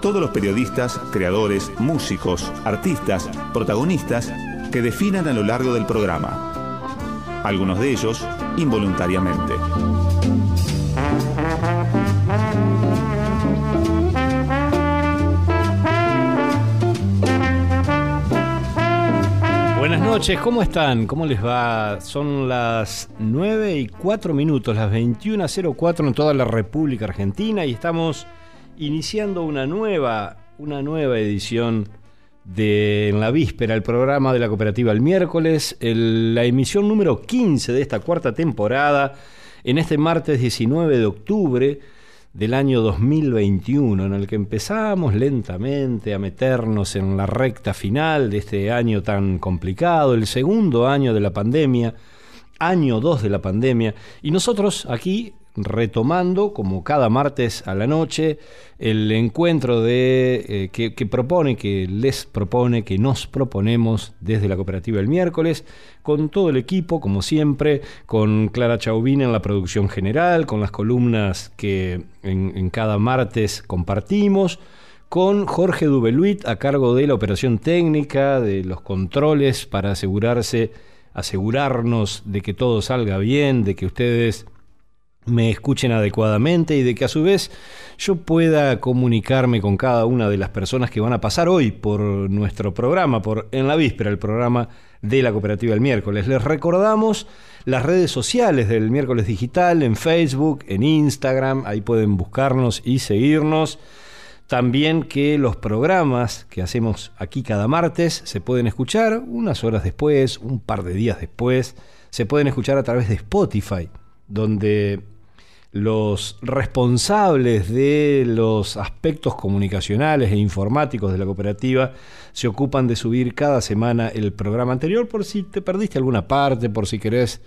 todos los periodistas, creadores, músicos, artistas, protagonistas que definan a lo largo del programa. Algunos de ellos involuntariamente. Buenas noches, ¿cómo están? ¿Cómo les va? Son las 9 y 4 minutos, las 21.04 en toda la República Argentina y estamos iniciando una nueva, una nueva edición de En la Víspera, el programa de la cooperativa el miércoles, la emisión número 15 de esta cuarta temporada, en este martes 19 de octubre del año 2021, en el que empezamos lentamente a meternos en la recta final de este año tan complicado, el segundo año de la pandemia, año 2 de la pandemia, y nosotros aquí retomando, como cada martes a la noche, el encuentro de, eh, que, propone, que les propone, que nos proponemos desde la cooperativa el miércoles, con todo el equipo, como siempre, con Clara Chauvin en la producción general, con las columnas que en, en cada martes compartimos, con Jorge Dubeluit a cargo de la operación técnica, de los controles para asegurarse, asegurarnos de que todo salga bien, de que ustedes me escuchen adecuadamente y de que a su vez yo pueda comunicarme con cada una de las personas que van a pasar hoy por nuestro programa, por En la Víspera, el programa de la Cooperativa del Miércoles. Les recordamos las redes sociales del Miércoles Digital en Facebook, en Instagram, ahí pueden buscarnos y seguirnos. También que los programas que hacemos aquí cada martes se pueden escuchar unas horas después, un par de días después, se pueden escuchar a través de Spotify, donde los responsables de los aspectos comunicacionales e informáticos de la cooperativa se ocupan de subir cada semana el programa anterior por si te perdiste alguna parte, por si querés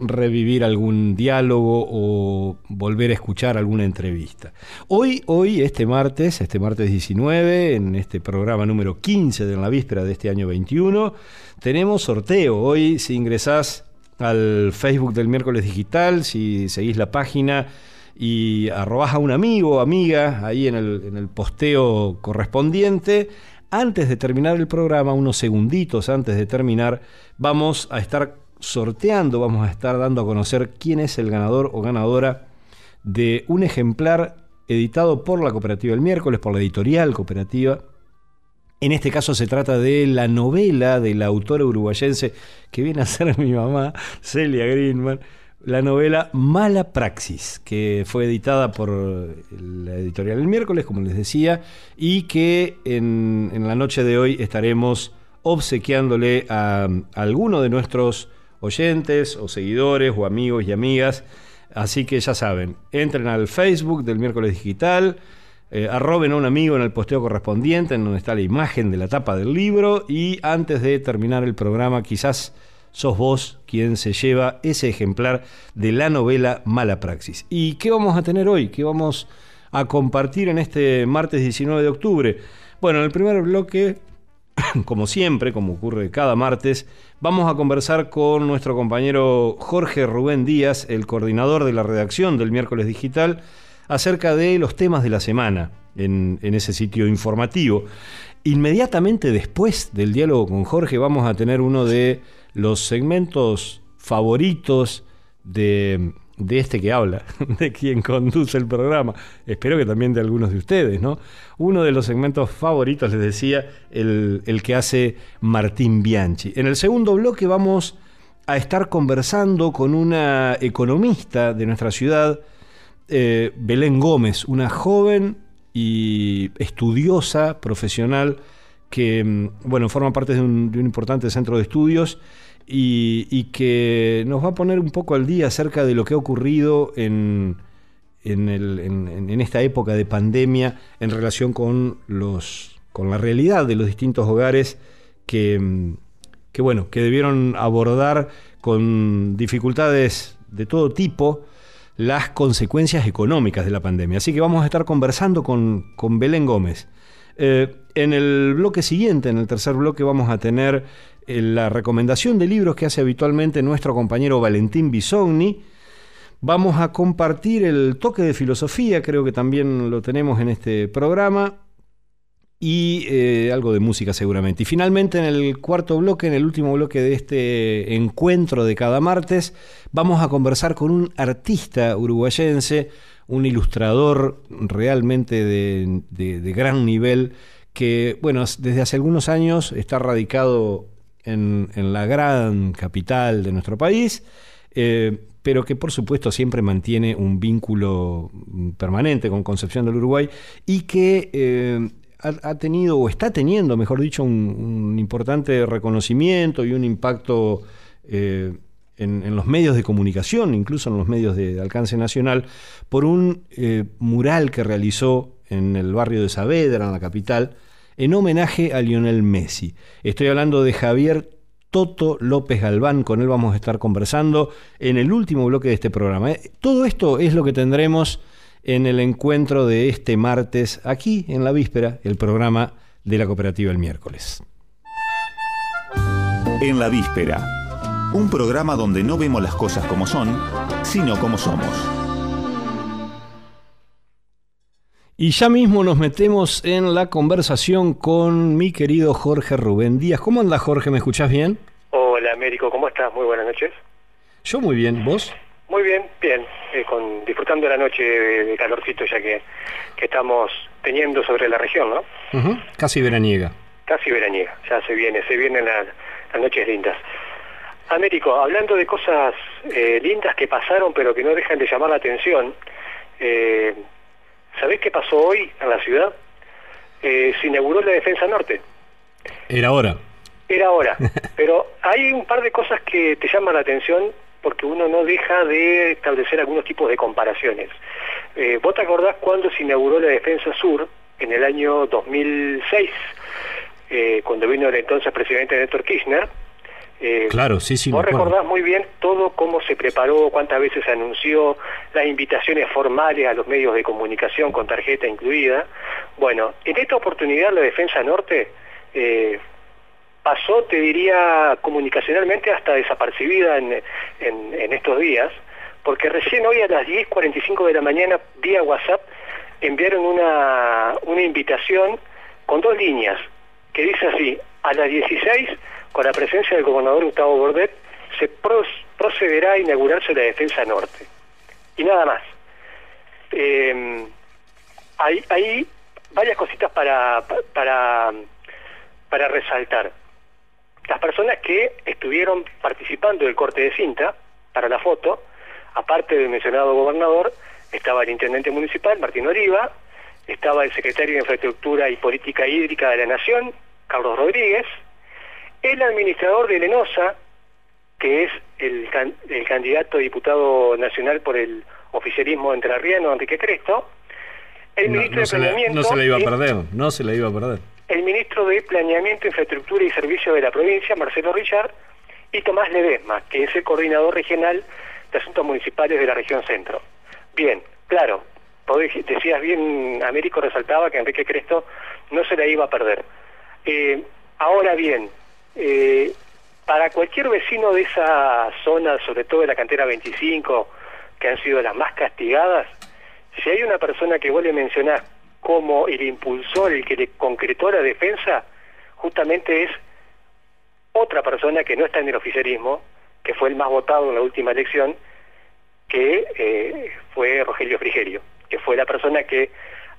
revivir algún diálogo o volver a escuchar alguna entrevista. Hoy, hoy, este martes, este martes 19, en este programa número 15 de la víspera de este año 21, tenemos sorteo. Hoy, si ingresás al Facebook del miércoles digital, si seguís la página y arrobás a un amigo o amiga ahí en el, en el posteo correspondiente. Antes de terminar el programa, unos segunditos antes de terminar, vamos a estar sorteando, vamos a estar dando a conocer quién es el ganador o ganadora de un ejemplar editado por la cooperativa el miércoles, por la editorial cooperativa, en este caso se trata de la novela de la autora uruguayense que viene a ser mi mamá, Celia Greenman, la novela Mala Praxis, que fue editada por la editorial el miércoles, como les decía, y que en, la noche de hoy estaremos obsequiándole a, a alguno de nuestros oyentes o seguidores o amigos y amigas. Así que ya saben, entren al Facebook del miércoles digital, eh, arroben a un amigo en el posteo correspondiente, en donde está la imagen de la tapa del libro, y antes de terminar el programa, quizás sos vos quien se lleva ese ejemplar de la novela Mala Praxis. ¿Y qué vamos a tener hoy? ¿Qué vamos a compartir en este martes 19 de octubre? Bueno, en el primer bloque, como siempre, como ocurre cada martes, vamos a conversar con nuestro compañero Jorge Rubén Díaz, el coordinador de la redacción del miércoles digital, acerca de los temas de la semana en, en, ese sitio informativo. Inmediatamente después del diálogo con Jorge vamos a tener uno de los segmentos favoritos de, de este que habla, de quien conduce el programa. Espero que también de algunos de ustedes, ¿no? Uno de los segmentos favoritos, les decía, el, el que hace Martín Bianchi. En el segundo bloque vamos a estar conversando con una economista de nuestra ciudad, eh, Belén Gómez, una joven y estudiosa profesional que, mm, bueno, forma parte de un, importante centro de estudios y, que nos va a poner un poco al día acerca de lo que ha ocurrido en, en, en, esta época de pandemia en relación con los con la realidad de los distintos hogares que, que, bueno, que debieron abordar con dificultades de todo tipo las consecuencias económicas de la pandemia. Así que vamos a estar conversando con, con Belén Gómez. Eh, en el bloque siguiente, en el tercer bloque, vamos a tener eh, la recomendación de libros que hace habitualmente nuestro compañero Valentín Bisogni. Vamos a compartir el toque de filosofía, creo que también lo tenemos en este programa y eh, algo de música seguramente. Y finalmente en el cuarto bloque, en el último bloque de este encuentro de cada martes, vamos a conversar con un artista uruguayense, un ilustrador realmente de, gran nivel, que bueno, desde hace algunos años está radicado en, la gran capital de nuestro país. Eh, pero que por supuesto siempre mantiene un vínculo permanente con Concepción del Uruguay y que eh, ha, tenido o está teniendo, mejor dicho, un, importante reconocimiento y un impacto eh, en, los medios de comunicación, incluso en los medios de, alcance nacional, por un eh, mural que realizó en el barrio de Saavedra, en la capital, en homenaje a Lionel Messi. Estoy hablando de Javier Toto López Galván, con él vamos a estar conversando en el último bloque de este programa. Eh, todo esto es lo que tendremos en el encuentro de este martes, aquí en la víspera, el programa de la cooperativa el miércoles. En la víspera, un programa donde no vemos las cosas como son, sino como somos. Y ya mismo nos metemos en la conversación con mi querido Jorge Rubén Díaz. ¿Cómo anda Jorge? ¿Me escuchás bien? Hola Américo, ¿cómo estás? Muy buenas noches. Yo muy bien, ¿vos? Muy bien, bien, eh, con, disfrutando la noche de, calorcito ya que, estamos teniendo sobre la región, ¿no? Casi veraniega. Casi veraniega, ya se viene, se vienen las, noches lindas. Américo, hablando de cosas eh, lindas que pasaron pero que no dejan de llamar la atención, eh, ¿sabés qué pasó hoy en la ciudad? Eh, se inauguró la Defensa Norte. Era hora. Era hora, pero hay un par de cosas que te llaman la atención porque uno no deja de establecer algunos tipos de comparaciones. Eh, ¿Vos te acordás cuando se inauguró la Defensa Sur en el año 2006, eh, cuando vino el entonces presidente Néstor Kirchner? Eh, claro, sí, sí. Vos recordás muy bien todo cómo se preparó, cuántas veces se anunció, las invitaciones formales a los medios de comunicación con tarjeta incluida. Bueno, en esta oportunidad la Defensa Norte eh, pasó, te diría, comunicacionalmente hasta desapercibida en, estos días, porque recién hoy a las 10.45 de la mañana, vía WhatsApp, enviaron una, una invitación con dos líneas, que dice así, a las 16, con la presencia del gobernador Gustavo Bordet, se procederá a inaugurarse la Defensa Norte. Y nada más. Eh, hay, hay varias cositas para, para, para resaltar las personas que estuvieron participando del corte de cinta para la foto, aparte del mencionado gobernador, estaba el intendente municipal, Martín Oliva, estaba el secretario de Infraestructura y Política Hídrica de la Nación, Carlos Rodríguez, el administrador de Lenosa, que es el, candidato a diputado nacional por el oficialismo entrerriano, Enrique Cresto, el ministro de Planeamiento... no se le iba a perder, no se le iba a perder el ministro de Planeamiento, Infraestructura y Servicios de la provincia, Marcelo Richard, y Tomás Ledesma, que es el coordinador regional de asuntos municipales de la región centro. Bien, claro, decías bien, Américo resaltaba que Enrique Cresto no se la iba a perder. Eh, ahora bien, eh, para cualquier vecino de esa zona, sobre todo de la cantera 25, que han sido las más castigadas, si hay una persona que vos le mencionás como el impulsor, el que le concretó la defensa, justamente es otra persona que no está en el oficialismo, que fue el más votado en la última elección, que eh, fue Rogelio Frigerio, que fue la persona que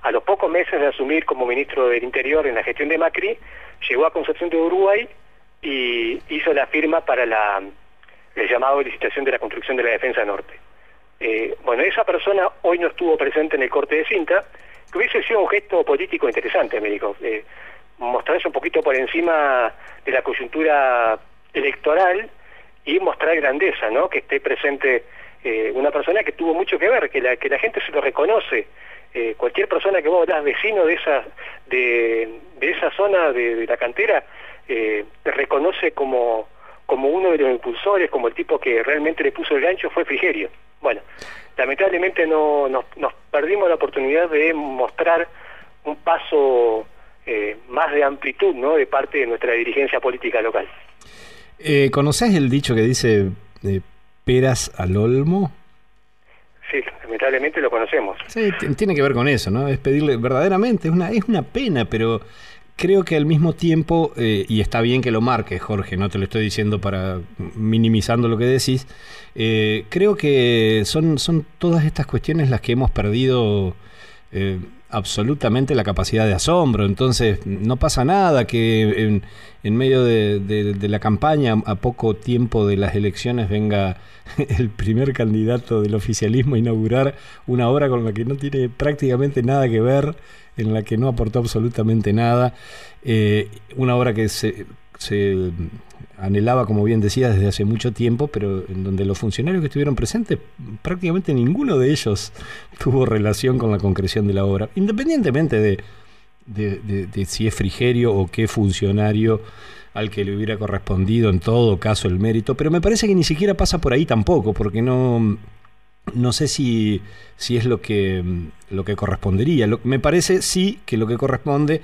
a los pocos meses de asumir como ministro del Interior en la gestión de Macri, llegó a Concepción de Uruguay y hizo la firma para la, el llamado licitación de la construcción de la Defensa Norte. Eh, bueno, esa persona hoy no estuvo presente en el corte de cinta, que hubiese sido un gesto político interesante, me dijo, eh, mostrarse un poquito por encima de la coyuntura electoral y mostrar grandeza, ¿no? Que esté presente eh, una persona que tuvo mucho que ver, que la, gente se lo reconoce. Eh, cualquier persona que vos das vecino de esa, de, esa zona de, la cantera eh, reconoce como, como uno de los impulsores, como el tipo que realmente le puso el gancho, fue Frigerio. Bueno, lamentablemente no nos, perdimos la oportunidad de mostrar un paso eh, más de amplitud ¿no? de parte de nuestra dirigencia política local. Eh, ¿Conocés el dicho que dice eh, peras al olmo? Sí, lamentablemente lo conocemos. Sí, tiene que ver con eso, ¿no? Es pedirle verdaderamente, es una, es una pena, pero creo que al mismo tiempo, eh, y está bien que lo marques, Jorge, no te lo estoy diciendo para minimizando lo que decís, eh, creo que son, son todas estas cuestiones las que hemos perdido eh, absolutamente la capacidad de asombro. Entonces, no pasa nada que en, medio de, la campaña, a poco tiempo de las elecciones, venga el primer candidato del oficialismo a inaugurar una obra con la que no tiene prácticamente nada que ver, en la que no aportó absolutamente nada. Eh, una obra que se, se anhelaba, como bien decía, desde hace mucho tiempo, pero en donde los funcionarios que estuvieron presentes, prácticamente ninguno de ellos tuvo relación con la concreción de la obra, independientemente de, de, si es Frigerio o qué funcionario al que le hubiera correspondido en todo caso el mérito, pero me parece que ni siquiera pasa por ahí tampoco, porque no, no sé si, si es lo que, lo que correspondería. me parece sí que lo que corresponde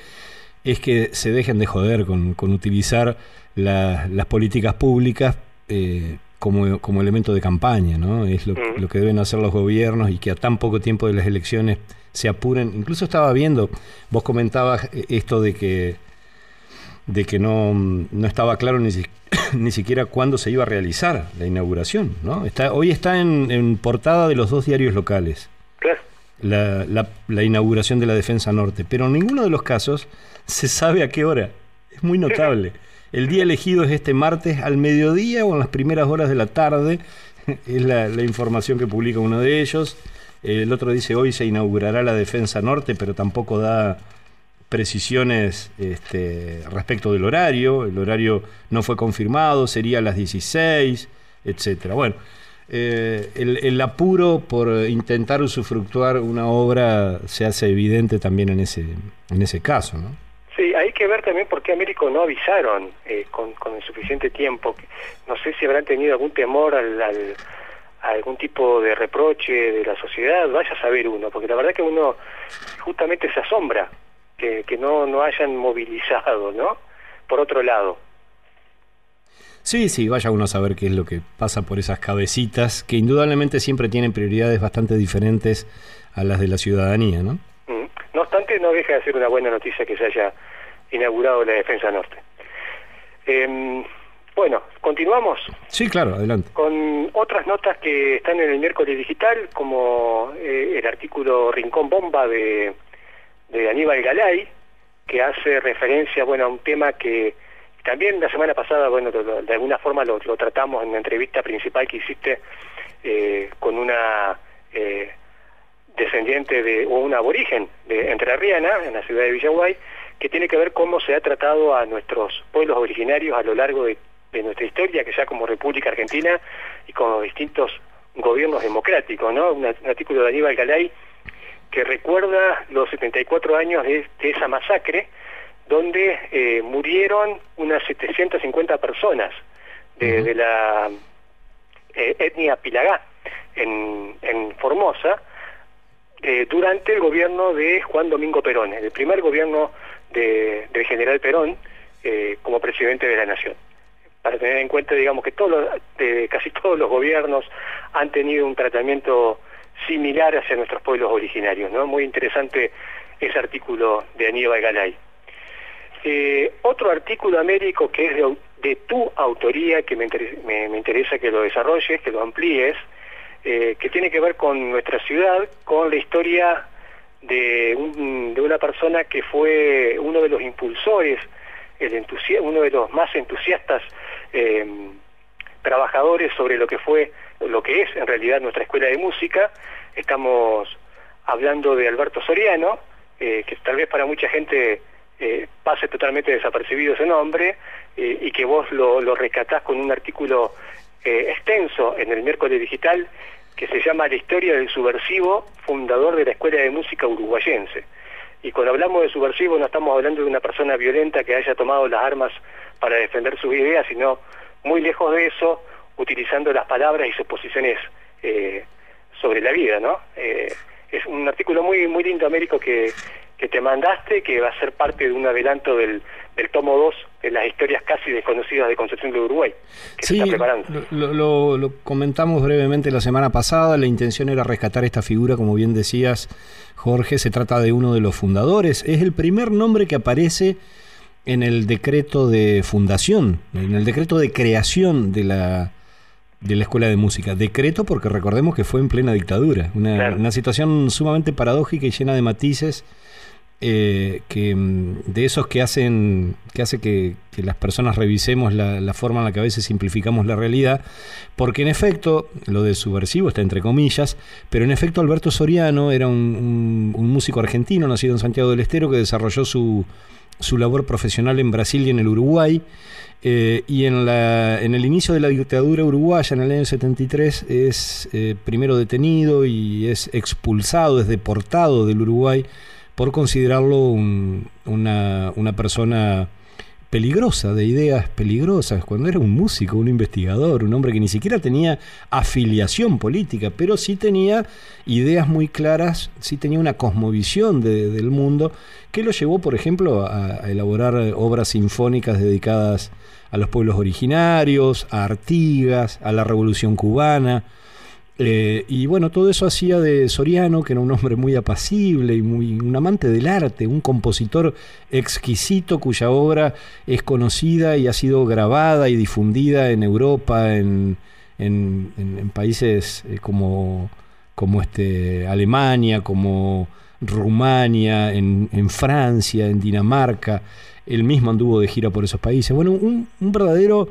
es que se dejen de joder con, con utilizar las políticas públicas eh, como, como, elemento de campaña, ¿no? Es lo, lo, que deben hacer los gobiernos y que a tan poco tiempo de las elecciones se apuren. Incluso estaba viendo, vos comentabas esto de que de que no, no estaba claro ni, ni siquiera cuándo se iba a realizar la inauguración, ¿no? Está, hoy está en, en portada de los dos diarios locales. La, la, la, inauguración de la Defensa Norte, pero en ninguno de los casos se sabe a qué hora. Es muy notable. El día elegido es este martes al mediodía o en las primeras horas de la tarde. Es la, información que publica uno de ellos. El otro dice hoy se inaugurará la Defensa Norte, pero tampoco da precisiones este, respecto del horario. El horario no fue confirmado, sería a las 16, etcétera. Bueno, eh, el, apuro por intentar usufructuar una obra se hace evidente también en ese, en ese caso, ¿no? Sí, hay que ver también por qué Américo no avisaron eh, con, el suficiente tiempo. No sé si habrán tenido algún temor al, a algún tipo de reproche de la sociedad, vaya a saber uno, porque la verdad que uno justamente se asombra que, que no, no hayan movilizado, ¿no? Por otro lado. Sí, sí, vaya uno a saber qué es lo que pasa por esas cabecitas, que indudablemente siempre tienen prioridades bastante diferentes a las de la ciudadanía, ¿no? No obstante, no deja de ser una buena noticia que se haya inaugurado la Defensa Norte. Em, bueno, continuamos. Sí, claro, adelante. Con otras notas que están en el miércoles digital, como eh, el artículo Rincón Bomba de, de Aníbal Galay, que hace referencia bueno, a un tema que también la semana pasada, bueno, de, alguna forma lo, tratamos en la entrevista principal que hiciste eh, con una eh, descendiente de o un aborigen de Entrerriana, en la ciudad de Villaguay, que tiene que ver cómo se ha tratado a nuestros pueblos originarios a lo largo de, nuestra historia, que ya como República Argentina y con distintos gobiernos democráticos, ¿no? Un, artículo de Aníbal Galay que recuerda los 74 años de, esa masacre, donde eh, murieron unas 750 personas de, la eh, etnia Pilagá en, en Formosa, eh, durante el gobierno de Juan Domingo Perón, el primer gobierno de, del general Perón eh, como presidente de la nación. Para tener en cuenta, digamos, que todos casi todos los gobiernos han tenido un tratamiento similar hacia nuestros pueblos originarios, ¿no? Muy interesante ese artículo de Aníbal Galay. Eh, otro artículo américo que es de, tu autoría, que me, me, me interesa que lo desarrolles, que lo amplíes, eh, que tiene que ver con nuestra ciudad, con la historia de, una persona que fue uno de los impulsores, el uno de los más entusiastas em, trabajadores sobre lo que fue, lo que es en realidad nuestra escuela de música. Estamos hablando de Alberto Soriano, eh, que tal vez para mucha gente eh, pase totalmente desapercibido ese nombre, y que vos lo, lo rescatás con un artículo eh, extenso en el miércoles digital que se llama La historia del subversivo, fundador de la Escuela de Música Uruguayense. Y cuando hablamos de subversivo no estamos hablando de una persona violenta que haya tomado las armas para defender sus ideas, sino muy lejos de eso, utilizando las palabras y sus posiciones eh, sobre la vida, ¿no? Eh, es un artículo muy muy lindo, Américo, que, que te mandaste, que va a ser parte de un adelanto del, del tomo 2 de las historias casi desconocidas de Concepción de Uruguay, que sí, se está preparando. Lo, lo, comentamos brevemente la semana pasada, la intención era rescatar esta figura, como bien decías, Jorge, se trata de uno de los fundadores, es el primer nombre que aparece en el decreto de fundación, en el decreto de creación de la de la Escuela de Música. Decreto porque recordemos que fue en plena dictadura, una, situación sumamente paradójica y llena de matices. Eh, que mm, de esos que hacen que hace que, las personas revisemos la, forma en la que a veces simplificamos la realidad porque en efecto lo de subversivo está entre comillas pero en efecto Alberto Soriano era un, un músico argentino nacido en Santiago del Estero que desarrolló su, su labor profesional en Brasil y en el Uruguay eh, y en, la, en el inicio de la dictadura uruguaya, en el año 73, es eh, primero detenido y es expulsado, es deportado del Uruguay por considerarlo una, una persona peligrosa, de ideas peligrosas, cuando era un músico, un investigador, un hombre que ni siquiera tenía afiliación política, pero sí tenía ideas muy claras, sí tenía una cosmovisión del mundo, que lo llevó, por ejemplo, a, elaborar obras sinfónicas dedicadas a los pueblos originarios, a Artigas, a la Revolución Cubana, eh, y bueno, todo eso hacía de Soriano, que era un hombre muy apacible y muy, un amante del arte, un compositor exquisito cuya obra es conocida y ha sido grabada y difundida en Europa, en, países eh, como, como este, Alemania, como Rumania, en, Francia, en Dinamarca. Él mismo anduvo de gira por esos países. Bueno, un verdadero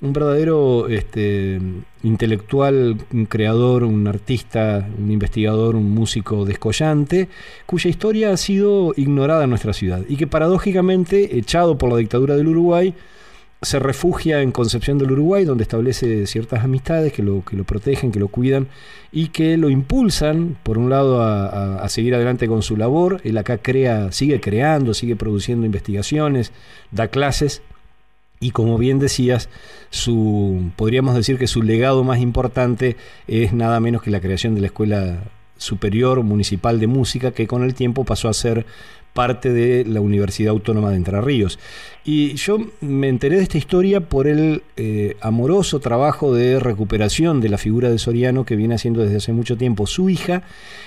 un verdadero este, intelectual, un creador, un artista, un investigador, un músico descollante, cuya historia ha sido ignorada en nuestra ciudad y que paradójicamente, echado por la dictadura del Uruguay, se refugia en Concepción del Uruguay, donde establece ciertas amistades que lo, que lo protegen, que lo cuidan y que lo impulsan, por un lado, a, seguir adelante con su labor. Él acá crea, sigue creando, sigue produciendo investigaciones, da clases y como bien decías, podríamos decir que su legado más importante es nada menos que la creación de la Escuela Superior Municipal de Música, que con el tiempo pasó a ser parte de la Universidad Autónoma de Entre Ríos. Y yo me enteré de esta historia por el eh, amoroso trabajo de recuperación de la figura de Soriano que viene haciendo desde hace mucho tiempo su hija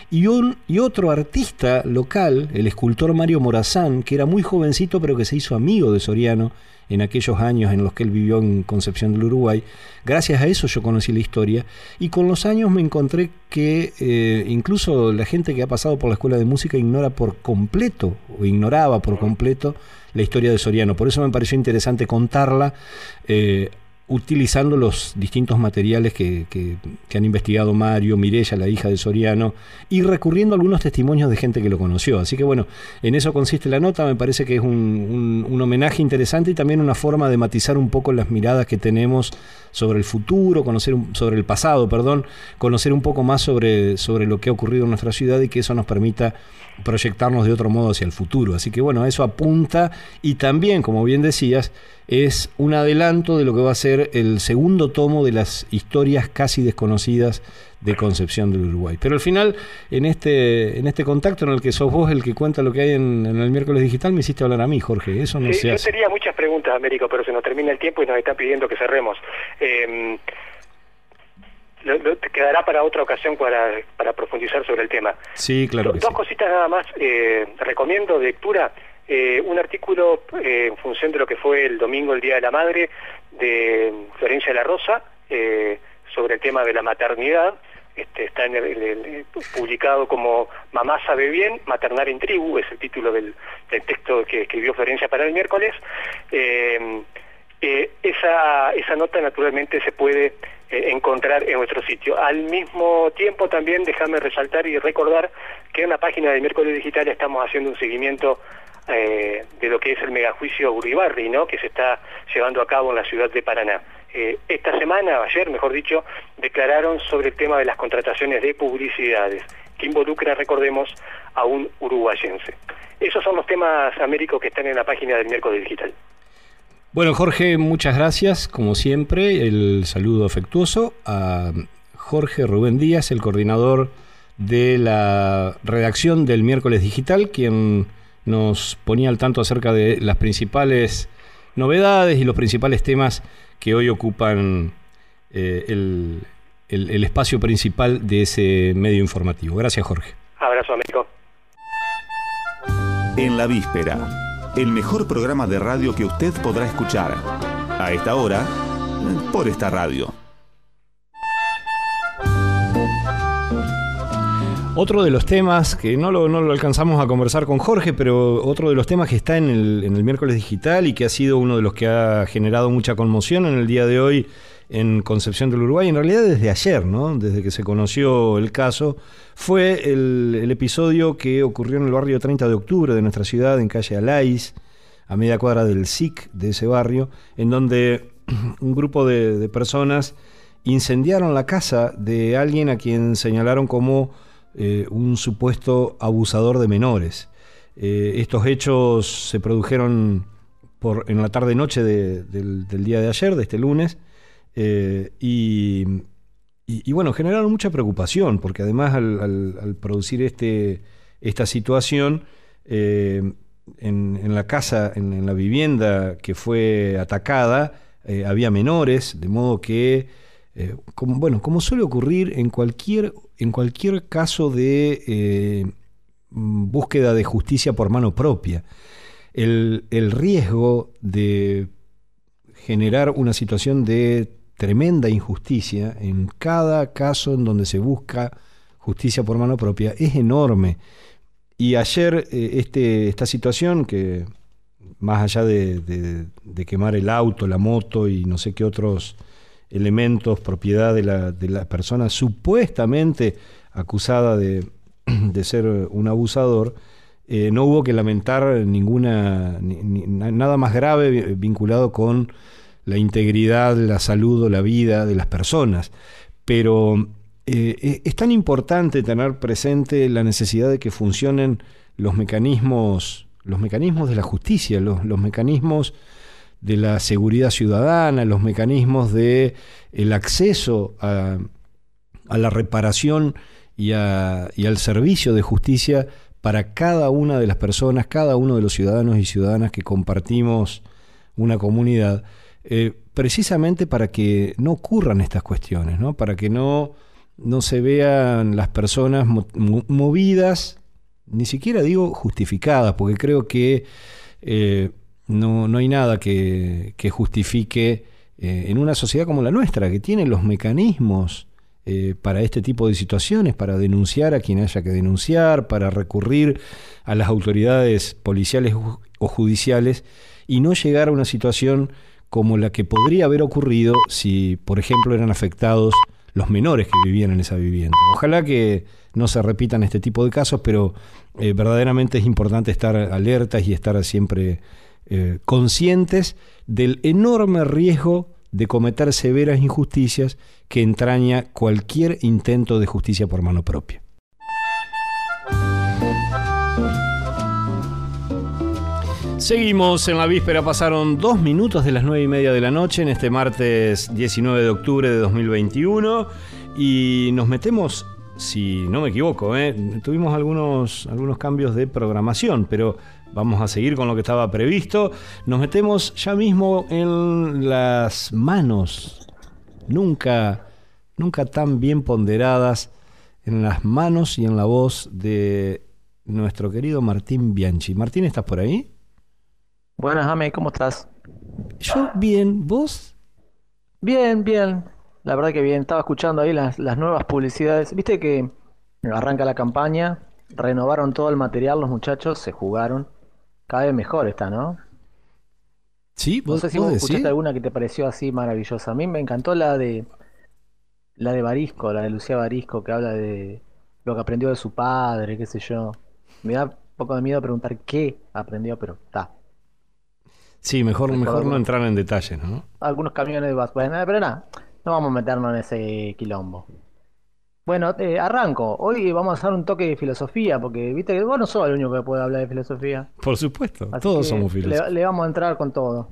y, un, y otro artista local, el escultor Mario Morazán, que era muy jovencito pero que se hizo amigo de Soriano en aquellos años en los que él vivió en Concepción del Uruguay. Gracias a eso yo conocí la historia y con los años me encontré que eh, incluso la gente que ha pasado por la escuela de música ignora por completo o ignoraba por completo la historia de Soriano. Por eso me pareció interesante contarla. Eh, utilizando los distintos materiales que, han investigado Mario, Mirella, la hija de Soriano, y recurriendo a algunos testimonios de gente que lo conoció. Así que bueno, en eso consiste la nota, me parece que es un, un, homenaje interesante y también una forma de matizar un poco las miradas que tenemos sobre el futuro, conocer sobre el pasado, perdón, conocer un poco más sobre, sobre lo que ha ocurrido en nuestra ciudad y que eso nos permita proyectarnos de otro modo hacia el futuro. Así que bueno, eso apunta y también, como bien decías, es un adelanto de lo que va a ser el segundo tomo de las historias casi desconocidas de Concepción del Uruguay. Pero al final, en este, en este contacto en el que sos vos el que cuenta lo que hay en, el miércoles digital, me hiciste hablar a mí, Jorge. Eso no se yo tenía muchas preguntas, Américo, pero se nos termina el tiempo y nos están pidiendo que cerremos. Eh, te quedará para otra ocasión para, para profundizar sobre el tema. Sí, claro. dos cositas nada más. Eh, recomiendo de lectura eh, un artículo eh, en función de lo que fue el domingo, el Día de la Madre, de Florencia de la Rosa, sobre el tema de la maternidad. Este, está publicado como Mamá sabe bien, maternar en tribu, es el título del, texto que escribió Florencia para el miércoles. esa, esa nota naturalmente se puede eh, encontrar en nuestro sitio. Al mismo tiempo también déjame resaltar y recordar que en la página de Miércoles Digital estamos haciendo un seguimiento eh, de lo que es el megajuicio Uribarri, ¿no? que se está llevando a cabo en la ciudad de Paraná. Eh, esta semana, ayer mejor dicho, declararon sobre el tema de las contrataciones de publicidades que involucra, recordemos, a un uruguayense. Esos son los temas, Américo, que están en la página del miércoles digital. Bueno, Jorge, muchas gracias, como siempre, el saludo afectuoso a Jorge Rubén Díaz, el coordinador de la redacción del miércoles digital, quien nos ponía al tanto acerca de las principales novedades y los principales temas que hoy ocupan eh, el, el, espacio principal de ese medio informativo. Gracias, Jorge. Abrazo, amigo. En la víspera, el mejor programa de radio que usted podrá escuchar. A esta hora, por esta radio. Otro de los temas, que no lo, no lo, alcanzamos a conversar con Jorge, pero otro de los temas que está en el, en el miércoles digital y que ha sido uno de los que ha generado mucha conmoción en el día de hoy en Concepción del Uruguay, en realidad desde ayer, ¿no? desde que se conoció el caso, fue el, episodio que ocurrió en el barrio 30 de octubre de nuestra ciudad, en calle Alais, a media cuadra del SIC de ese barrio, en donde un grupo de, personas incendiaron la casa de alguien a quien señalaron como eh, un supuesto abusador de menores. Eh, estos hechos se produjeron en la tarde-noche del, día de ayer, de este lunes, eh, y, bueno, generaron mucha preocupación, porque además al, producir este, esta situación, en, la casa, en, la vivienda que fue atacada, había menores, de modo que, como, bueno, como suele ocurrir en cualquier, en cualquier caso de búsqueda de justicia por mano propia, el, el riesgo de generar una situación de tremenda injusticia en cada caso en donde se busca justicia por mano propia es enorme. Y ayer eh, este, esta situación que más allá de, quemar el auto, la moto y no sé qué otros elementos, propiedad de la, de la persona supuestamente acusada de, ser un abusador, eh, no hubo que lamentar ninguna nada más grave vinculado con la integridad, la salud o la vida de las personas. Pero eh, e, es tan importante tener presente la necesidad de que funcionen los mecanismos, los mecanismos de la justicia, los, mecanismos de la seguridad ciudadana, los mecanismos de el acceso a, la reparación y, al servicio de justicia para cada una de las personas, cada uno de los ciudadanos y ciudadanas que compartimos una comunidad. Eh, precisamente para que no ocurran estas cuestiones, ¿no? para que no, no se vean las personas movidas, ni siquiera digo justificadas, porque creo que eh, no, no, hay nada que, justifique eh, en una sociedad como la nuestra, que tiene los mecanismos para este tipo de situaciones, para denunciar a quien haya que denunciar, para recurrir a las autoridades policiales o judiciales y no llegar a una situación como la que podría haber ocurrido si, por ejemplo, eran afectados los menores que vivían en esa vivienda. Ojalá que no se repitan este tipo de casos, pero eh, verdaderamente es importante estar alertas y estar siempre eh, conscientes del enorme riesgo de cometer severas injusticias que entraña cualquier intento de justicia por mano propia. Seguimos en la víspera, pasaron dos minutos de las nueve y media de la noche en este martes 19 de octubre de 2021 y nos metemos, si no me equivoco, ¿eh? tuvimos algunos, algunos cambios de programación, pero vamos a seguir con lo que estaba previsto. Nos metemos ya mismo en las manos, nunca, nunca tan bien ponderadas, en las manos y en la voz de nuestro querido Martín Bianchi. Martín, ¿estás por ahí? Buenas, Ame, ¿cómo estás? Yo bien, ¿vos? Bien, bien. La verdad que bien. Estaba escuchando ahí las, nuevas publicidades. Viste que arranca la campaña, renovaron todo el material los muchachos, se jugaron. Cada vez mejor está, ¿no? Sí, vos, no sé si vos escuchaste alguna que te pareció así maravillosa. A mí me encantó la de la de Barisco, la de Lucía Barisco, que habla de lo que aprendió de su padre, qué sé yo. Me da un poco de miedo preguntar qué aprendió, pero está. Sí, mejor, mejor no entrar en detalles, ¿no? Algunos camiones de bus. pero nada, no vamos a meternos en ese quilombo. Bueno, eh, arranco. Hoy vamos a hacer un toque de filosofía, porque viste que vos no sos el único que puede hablar de filosofía. Por supuesto, Así todos somos filósofos. Le, le vamos a entrar con todo.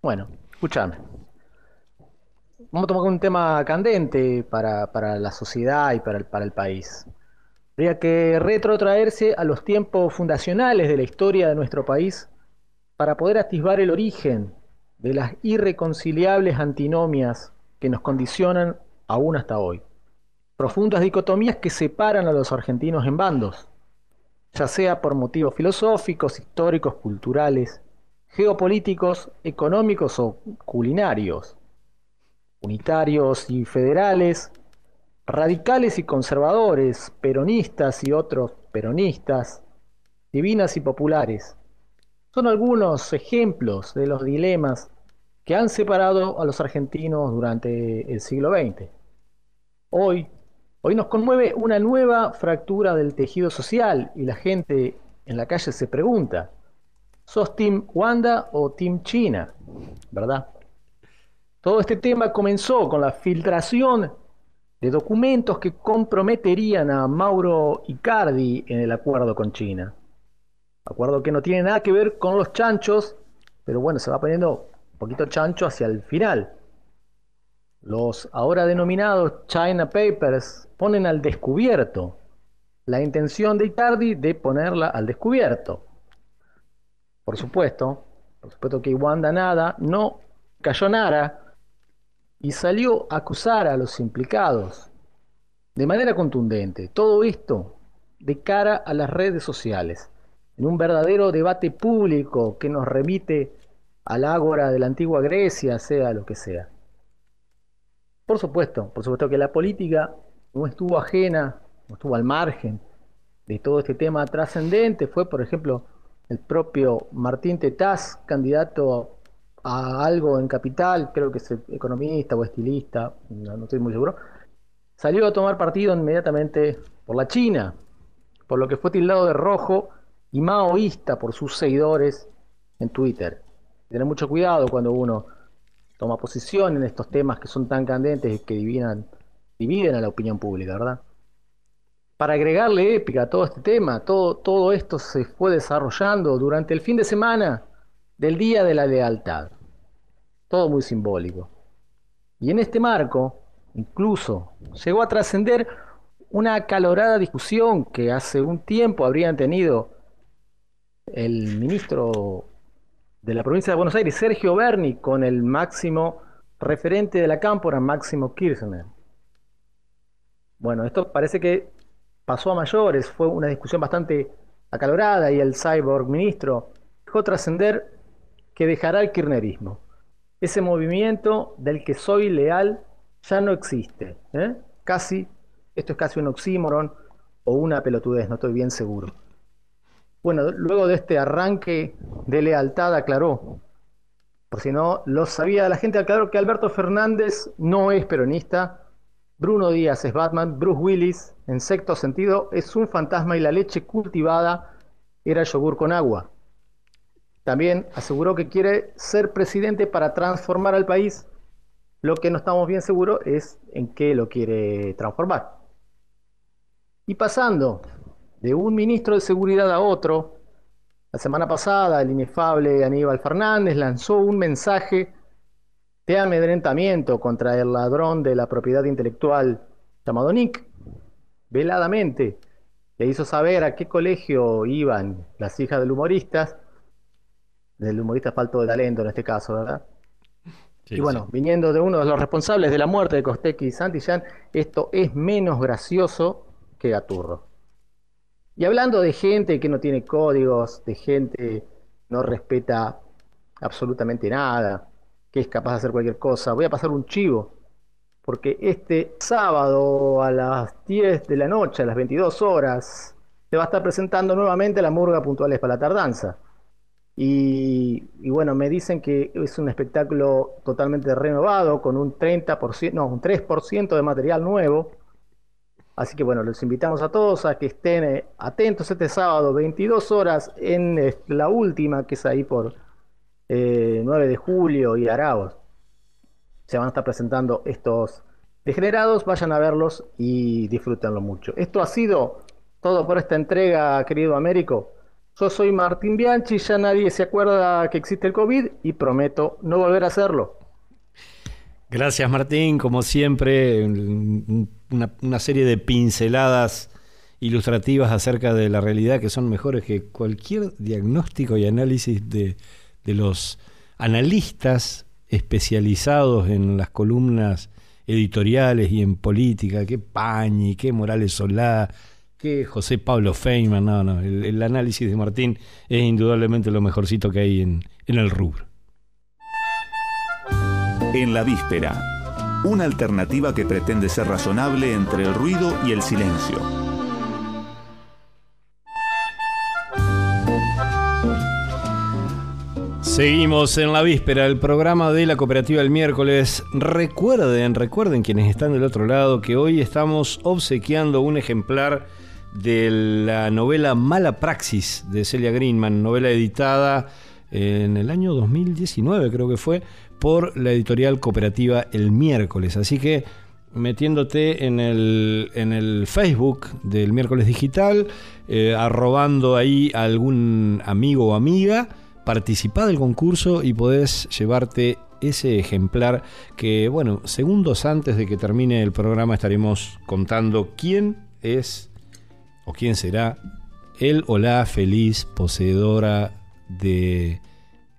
Bueno, escúchame. Vamos a tomar un tema candente para, para la sociedad y para el, para el país. Habría que retrotraerse a los tiempos fundacionales de la historia de nuestro país para poder atisbar el origen de las irreconciliables antinomias que nos condicionan aún hasta hoy. Profundas dicotomías que separan a los argentinos en bandos, ya sea por motivos filosóficos, históricos, culturales, geopolíticos, económicos o culinarios, unitarios y federales, radicales y conservadores, peronistas y otros peronistas, divinas y populares. Son algunos ejemplos de los dilemas que han separado a los argentinos durante el siglo XX. Hoy, hoy nos conmueve una nueva fractura del tejido social y la gente en la calle se pregunta, ¿sos Team Wanda o Team China? ¿Verdad? Todo este tema comenzó con la filtración de documentos que comprometerían a Mauro Icardi en el acuerdo con China. Acuerdo que no tiene nada que ver con los chanchos, pero bueno, se va poniendo un poquito chancho hacia el final. Los ahora denominados China Papers ponen al descubierto la intención de Icardi de ponerla al descubierto. Por supuesto, por supuesto que Wanda Nada no cayó nada y salió a acusar a los implicados de manera contundente. Todo esto de cara a las redes sociales, en un verdadero debate público que nos remite al ágora de la antigua Grecia, sea lo que sea. Por supuesto, por supuesto que la política no estuvo ajena, no estuvo al margen de todo este tema trascendente. Fue, por ejemplo, el propio Martín Tetaz, candidato a algo en Capital, creo que es economista o estilista, no, no estoy muy seguro, salió a tomar partido inmediatamente por la China, por lo que fue tildado de rojo y maoísta por sus seguidores en Twitter. Tener mucho cuidado cuando uno toma posición en estos temas que son tan candentes y que dividan, dividen a la opinión pública, ¿verdad? Para agregarle épica a todo este tema, todo, todo esto se fue desarrollando durante el fin de semana del Día de la Lealtad. Todo muy simbólico. Y en este marco, incluso, llegó a trascender una acalorada discusión que hace un tiempo habrían tenido el ministro de la provincia de Buenos Aires, Sergio Berni, con el máximo referente de la cámpora, Máximo Kirchner. Bueno, esto parece que pasó a mayores, fue una discusión bastante acalorada y el cyborg ministro dejó trascender que dejará el kirchnerismo. Ese movimiento del que soy leal ya no existe. ¿eh? Casi, esto es casi un oxímoron o una pelotudez, no estoy bien seguro. Bueno, luego de este arranque de lealtad aclaró, por si no lo sabía la gente, aclaró que Alberto Fernández no es peronista, Bruno Díaz es Batman, Bruce Willis, en sexto sentido, es un fantasma y la leche cultivada era yogur con agua. También aseguró que quiere ser presidente para transformar al país. Lo que no estamos bien seguros es en qué lo quiere transformar. Y pasando de un ministro de seguridad a otro, la semana pasada el inefable Aníbal Fernández lanzó un mensaje de amedrentamiento contra el ladrón de la propiedad intelectual llamado Nick. Veladamente le hizo saber a qué colegio iban las hijas del humorista del humorista falto de talento en este caso, ¿verdad? Sí, y bueno, sí. viniendo de uno de los responsables de la muerte de Costequi y Santillán, esto es menos gracioso que Gaturro. Y hablando de gente que no tiene códigos, de gente que no respeta absolutamente nada, que es capaz de hacer cualquier cosa, voy a pasar un chivo, porque este sábado a las 10 de la noche, a las 22 horas, se va a estar presentando nuevamente la murga puntuales para la tardanza. Y, bueno, me dicen que es un espectáculo totalmente renovado, con un 30%, no, un 3% de material nuevo. Así que bueno, los invitamos a todos a que estén eh, atentos este sábado, 22 horas, en eh, la última, que es ahí por eh, 9 de julio y Araos. Se van a estar presentando estos degenerados, vayan a verlos y disfrútenlo mucho. Esto ha sido todo por esta entrega, querido Américo. Yo soy Martín Bianchi, ya nadie se acuerda que existe el COVID y prometo no volver a hacerlo. Gracias Martín, como siempre, una, serie de pinceladas ilustrativas acerca de la realidad que son mejores que cualquier diagnóstico y análisis de, de los analistas especializados en las columnas editoriales y en política, qué Pañi, qué Morales Solá, qué José Pablo Feynman, no, no, el, análisis de Martín es indudablemente lo mejorcito que hay en, en el rubro. En la víspera, una alternativa que pretende ser razonable entre el ruido y el silencio Seguimos en la víspera del programa de la cooperativa el miércoles. Recuerden, recuerden quienes están del otro lado que hoy estamos obsequiando un ejemplar de la novela Mala Praxis de Celia Greenman, novela editada en el año 2019 creo que fue por la editorial cooperativa El miércoles. Así que metiéndote en el, en el Facebook del miércoles digital, eh, arrobando ahí a algún amigo o amiga, participá del concurso y podés llevarte ese ejemplar que, bueno, segundos antes de que termine el programa estaremos contando quién es o quién será el o la feliz poseedora de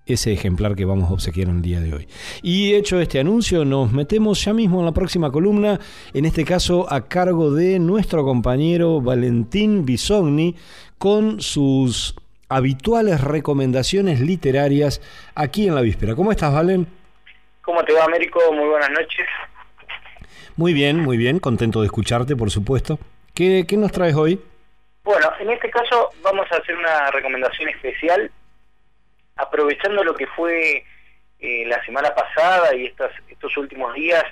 ese ejemplar que vamos a obsequiar en el día de hoy. Y hecho este anuncio, nos metemos ya mismo en la próxima columna, en este caso a cargo de nuestro compañero Valentín Bisogni, con sus habituales recomendaciones literarias aquí en la víspera. ¿Cómo estás, Valen? ¿Cómo te va, Américo? Muy buenas noches. Muy bien, muy bien, contento de escucharte, por supuesto. ¿Qué, nos traes hoy? Bueno, en este caso vamos a hacer una recomendación especial, aprovechando lo que fue eh, la semana pasada y estas, estos últimos días,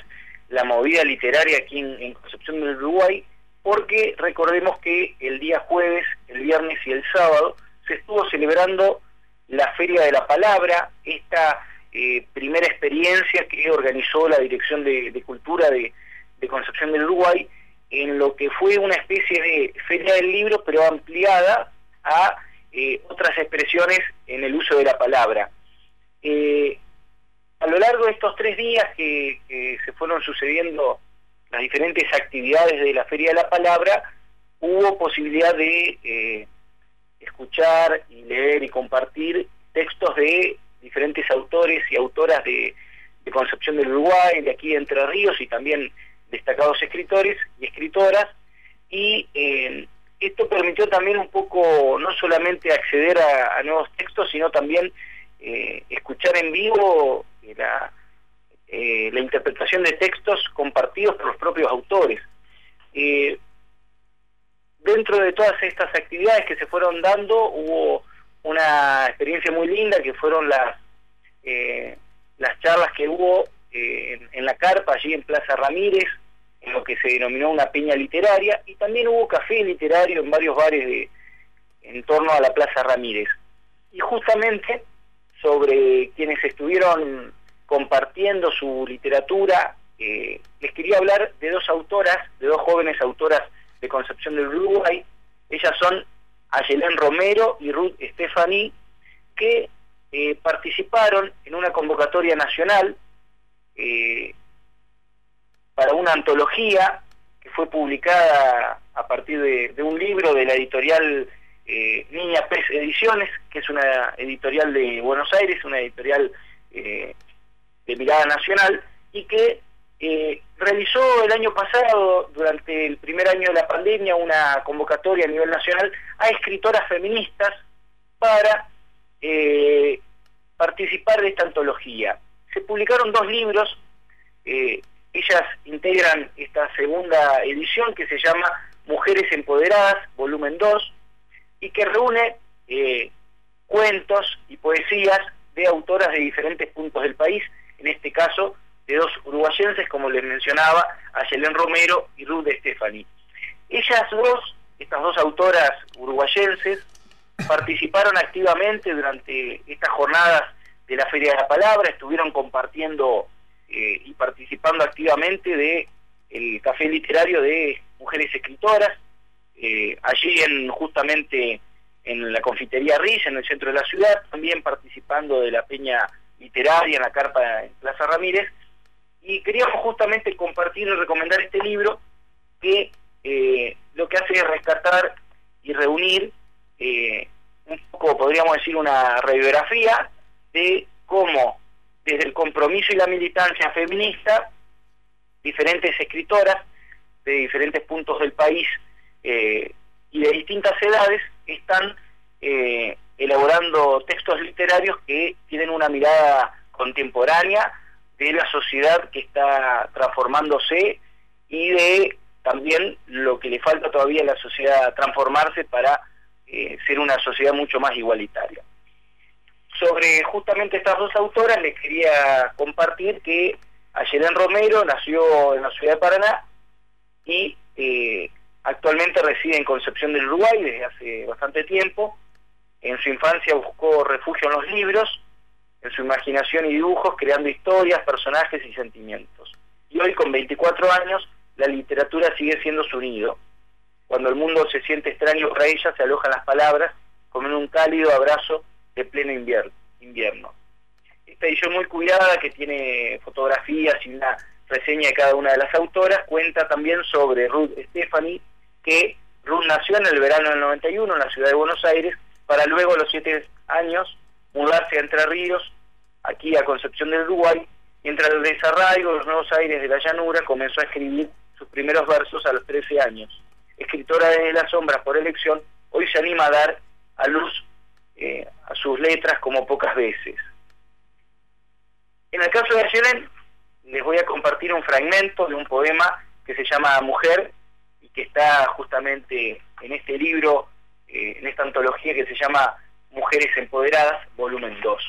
la movida literaria aquí en Concepción del Uruguay, porque recordemos que el día jueves, el viernes y el sábado se estuvo celebrando la Feria de la Palabra, esta eh, primera experiencia que organizó la Dirección de, Cultura de, Concepción del Uruguay, en lo que fue una especie de Feria del Libro, pero ampliada a eh, otras expresiones en el uso de la palabra. Eh, a lo largo de estos tres días que, se fueron sucediendo las diferentes actividades de la Feria de la Palabra, hubo posibilidad de escuchar y leer y compartir textos de diferentes autores y autoras de, Concepción del Uruguay, de aquí de Entre Ríos y también destacados escritores y escritoras. Y eh, esto permitió también un poco, no solamente acceder a, nuevos textos, sino también eh, escuchar en vivo eh, la, la interpretación de textos compartidos por los propios autores. Dentro de todas estas actividades que se fueron dando hubo una experiencia muy linda que fueron las eh, las charlas que hubo eh, en, la carpa allí en Plaza Ramírez en lo que se denominó una peña literaria y también hubo café literario en varios bares de en torno a la Plaza Ramírez y justamente sobre quienes estuvieron compartiendo su literatura eh, les quería hablar de dos autoras de dos jóvenes autoras de Concepción del Uruguay. Ellas son Ayelén Romero y Ruth Stephanie, que eh, participaron en una convocatoria nacional eh, para una antología que fue publicada a partir de, un libro de la editorial eh, Niña Pez Ediciones, que es una editorial de Buenos Aires, una editorial de mirada nacional, y que eh, realizó el año pasado, durante el primer año de la pandemia, una convocatoria a nivel nacional a escritoras feministas para eh, participar de esta antología. Se publicaron dos libros, eh, ellas integran esta segunda edición que se llama Mujeres Empoderadas, volumen 2, y que reúne cuentos y poesías de autoras de diferentes puntos del país, en este caso de dos uruguayenses, como les mencionaba, Ayelén Romero y Ruth Estefani. Ellas dos, estas dos autoras uruguayenses, participaron activamente durante estas jornadas de la Feria de la Palabra, estuvieron compartiendo eh, y participando activamente de el café literario de mujeres escritoras, eh, allí en justamente en la confitería Riz, en el centro de la ciudad, también participando de la peña literaria en la carpa en Plaza Ramírez, y queríamos justamente compartir y recomendar este libro que eh, lo que hace es rescatar y reunir un poco, podríamos decir, una radiografía de cómo desde el compromiso y la militancia feminista, diferentes escritoras de diferentes puntos del país eh, y de distintas edades están eh, elaborando textos literarios que tienen una mirada contemporánea de la sociedad que está transformándose y de también lo que le falta todavía a la sociedad transformarse para eh, ser una sociedad mucho más igualitaria. Sobre justamente estas dos autoras les quería compartir que Ayelén Romero nació en la ciudad de Paraná y eh, actualmente reside en Concepción del Uruguay desde hace bastante tiempo. En su infancia buscó refugio en los libros, en su imaginación y dibujos, creando historias, personajes y sentimientos. Y hoy, con 24 años, la literatura sigue siendo su nido. Cuando el mundo se siente extraño para ella, se alojan las palabras como en un cálido abrazo de pleno invierno. Esta edición muy cuidada, que tiene fotografías y una reseña de cada una de las autoras, cuenta también sobre Ruth Stephanie, que Ruth nació en el verano del 91 en la ciudad de Buenos Aires, para luego a los siete años mudarse a Entre Ríos, aquí a Concepción del Uruguay, y entre el desarraigo, los nuevos aires de la llanura, comenzó a escribir sus primeros versos a los 13 años. Escritora de las sombras por elección, hoy se anima a dar a luz eh, a sus letras como pocas veces. En el caso de Ayelen, les voy a compartir un fragmento de un poema que se llama Mujer y que está justamente en este libro, eh, en esta antología que se llama Mujeres Empoderadas, volumen 2.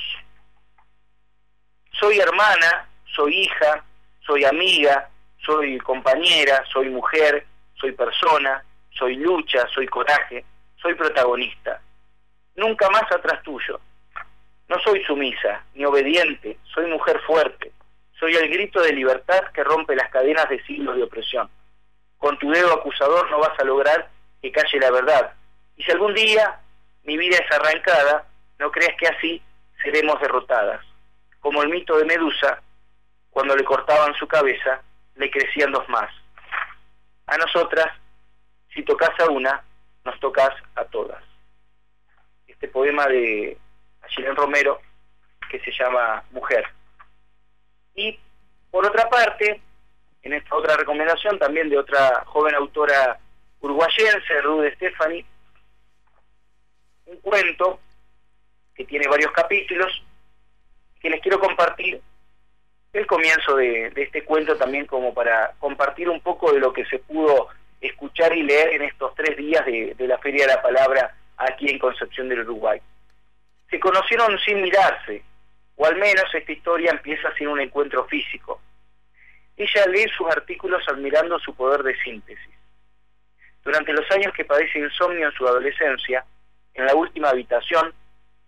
Soy hermana, soy hija, soy amiga, soy compañera, soy mujer, soy persona, soy lucha, soy coraje, soy protagonista. Nunca más atrás tuyo. No soy sumisa, ni obediente, soy mujer fuerte. Soy el grito de libertad que rompe las cadenas de siglos de opresión. Con tu dedo acusador no vas a lograr que calle la verdad. Y si algún día mi vida es arrancada, no creas que así seremos derrotadas. Como el mito de Medusa, cuando le cortaban su cabeza, le crecían dos más. A nosotras, si tocas a una, nos tocas a todas. Este poema de Achilén Romero, que se llama Mujer. Y por otra parte, en esta otra recomendación también de otra joven autora uruguayense, Ruth Stephanie, un cuento que tiene varios capítulos que les quiero compartir el comienzo de, este cuento también como para compartir un poco de lo que se pudo escuchar y leer en estos tres días de la Feria de la Palabra aquí en Concepción del Uruguay. Se conocieron sin mirarse, o al menos esta historia empieza sin un encuentro físico. Ella lee sus artículos admirando su poder de síntesis. Durante los años que padece insomnio en su adolescencia, en la última habitación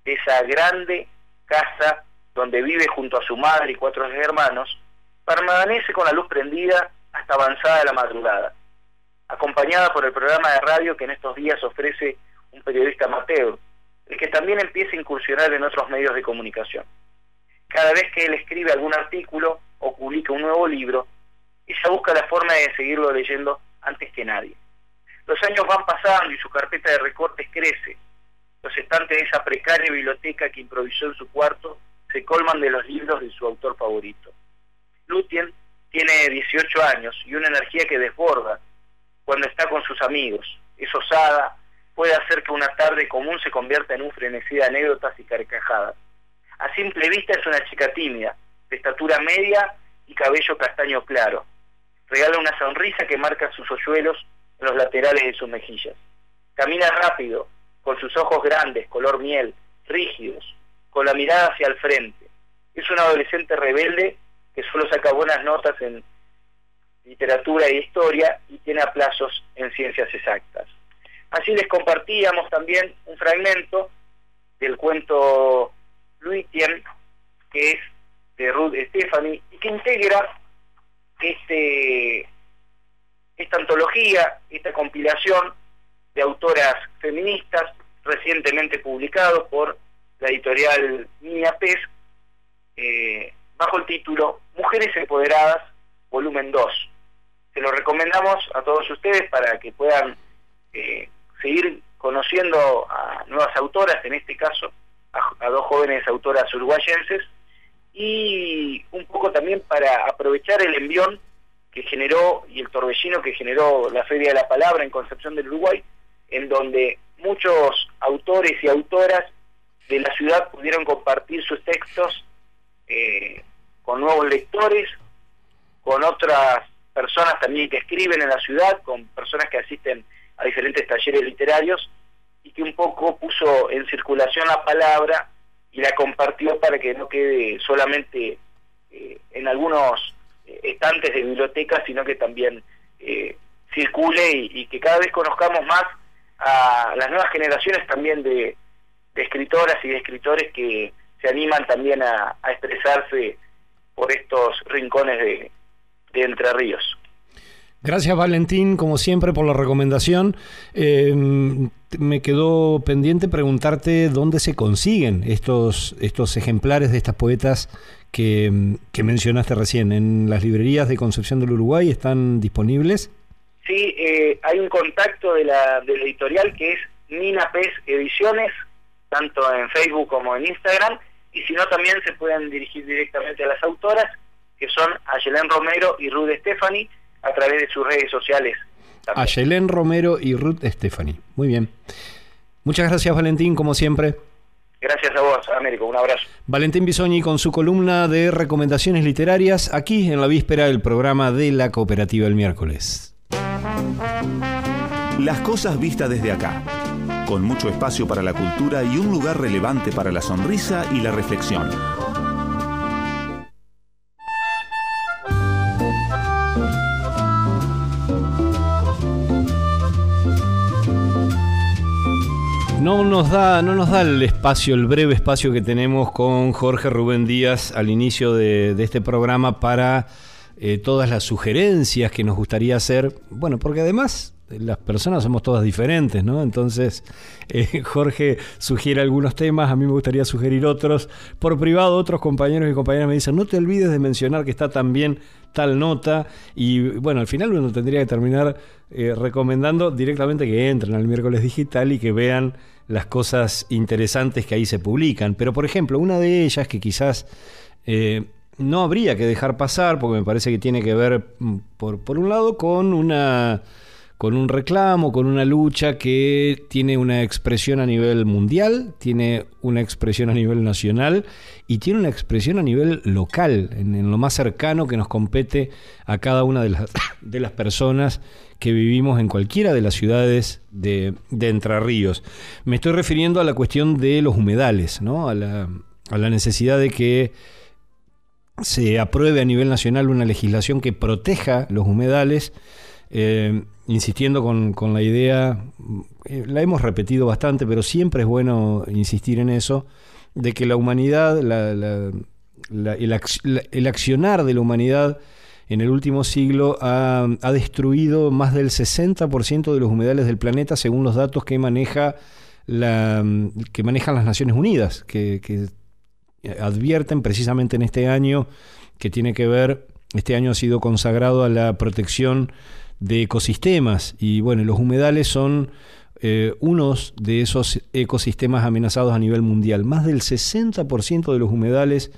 de esa grande casa donde vive junto a su madre y cuatro hermanos, permanece con la luz prendida hasta avanzada la madrugada, acompañada por el programa de radio que en estos días ofrece un periodista amateur, el que también empieza a incursionar en otros medios de comunicación. Cada vez que él escribe algún artículo o publica un nuevo libro, ella busca la forma de seguirlo leyendo antes que nadie. Los años van pasando y su carpeta de recortes crece. Los estantes de esa precaria biblioteca que improvisó en su cuarto se colman de los libros de su autor favorito. Lutien tiene 18 años y una energía que desborda cuando está con sus amigos. Es osada, puede hacer que una tarde común se convierta en un frenesí de anécdotas y carcajadas. A simple vista es una chica tímida, de estatura media y cabello castaño claro. Regala una sonrisa que marca sus hoyuelos en los laterales de sus mejillas. Camina rápido, con sus ojos grandes, color miel, rígidos, con la mirada hacia el frente. Es un adolescente rebelde que solo saca buenas notas en literatura e historia y tiene aplazos en ciencias exactas. Así les compartíamos también un fragmento del cuento Luitien, que es de Ruth Stephanie, y que integra este esta antología, esta compilación de autoras feministas recientemente publicado por la editorial Niña Pez, eh, bajo el título Mujeres Empoderadas, volumen 2. Se lo recomendamos a todos ustedes para que puedan eh, seguir conociendo a nuevas autoras, en este caso a, dos jóvenes autoras uruguayenses, y un poco también para aprovechar el envión que generó y el torbellino que generó la Feria de la Palabra en Concepción del Uruguay, en donde muchos autores y autoras de la ciudad pudieron compartir sus textos eh, con nuevos lectores, con otras personas también que escriben en la ciudad, con personas que asisten a diferentes talleres literarios y que un poco puso en circulación la palabra y la compartió para que no quede solamente eh, en algunos eh, estantes de bibliotecas, sino que también circule y que cada vez conozcamos más a las nuevas generaciones también de, escritoras y de escritores que se animan también a, expresarse por estos rincones de, Entre Ríos. Gracias Valentín, como siempre, por la recomendación. Em, me quedó pendiente preguntarte dónde se consiguen estos, estos ejemplares de estas poetas que, que mencionaste recién. ¿En las librerías de Concepción del Uruguay están disponibles? Sí, eh, hay un contacto de la, de editorial que es Nina Pez Ediciones, tanto en Facebook como en Instagram, y si no también se pueden dirigir directamente a las autoras, que son Ayelén Romero y Ruth Stephanie, a través de sus redes sociales. Ayelén Romero y Ruth Stephanie. Muy bien. Muchas gracias Valentín, como siempre. Gracias a vos, Américo. Un abrazo. Valentín Bisoñi con su columna de recomendaciones literarias aquí en la víspera del programa de la cooperativa el miércoles. Las cosas vistas desde acá, con mucho espacio para la cultura y un lugar relevante para la sonrisa y la reflexión. No nos da, no nos da el espacio, el breve espacio que tenemos con Jorge Rubén Díaz al inicio de, este programa para eh, todas las sugerencias que nos gustaría hacer. Bueno, porque además las personas somos todas diferentes, ¿no? Entonces, eh, Jorge sugiere algunos temas, a mí me gustaría sugerir otros. Por privado, otros compañeros y compañeras me dicen, no te olvides de mencionar que está también tal nota. Y bueno, al final uno tendría que terminar eh, recomendando directamente que entren al miércoles digital y que vean las cosas interesantes que ahí se publican. Pero, por ejemplo, una de ellas que quizás no habría que dejar pasar, porque me parece que tiene que ver, mm, por, por un lado, con una con un reclamo, con una lucha que tiene una expresión a nivel mundial, tiene una expresión a nivel nacional y tiene una expresión a nivel local, en, lo más cercano que nos compete a cada una de las, de las personas que vivimos en cualquiera de las ciudades de, de Entre Ríos. Me estoy refiriendo a la cuestión de los humedales, ¿no? a, la, a la necesidad de que se apruebe a nivel nacional una legislación que proteja los humedales, eh, insistiendo con, la idea, eh, la hemos repetido bastante, pero siempre es bueno insistir en eso, de que la humanidad, el, accionar de la humanidad en el último siglo ha, destruido más del 60% de los humedales del planeta según los datos que maneja la, que manejan las Naciones Unidas, que, que advierten precisamente en este año que tiene que ver, este año ha sido consagrado a la protección de ecosistemas y bueno, los humedales son eh, unos de esos ecosistemas amenazados a nivel mundial. Más del 60% de los humedales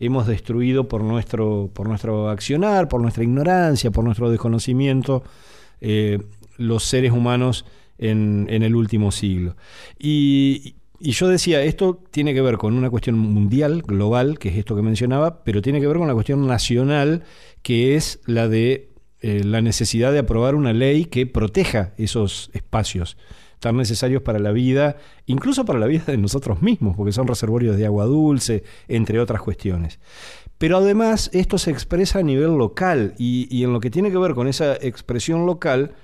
hemos destruido por nuestro, por nuestro accionar, por nuestra ignorancia, por nuestro desconocimiento, eh, los seres humanos en, el último siglo. Y, y yo decía, esto tiene que ver con una cuestión mundial, global, que es esto que mencionaba, pero tiene que ver con la cuestión nacional, que es la de eh, la necesidad de aprobar una ley que proteja esos espacios tan necesarios para la vida, incluso para la vida de nosotros mismos, porque son reservorios de agua dulce, entre otras cuestiones. Pero además esto se expresa a nivel local y, en lo que tiene que ver con esa expresión local,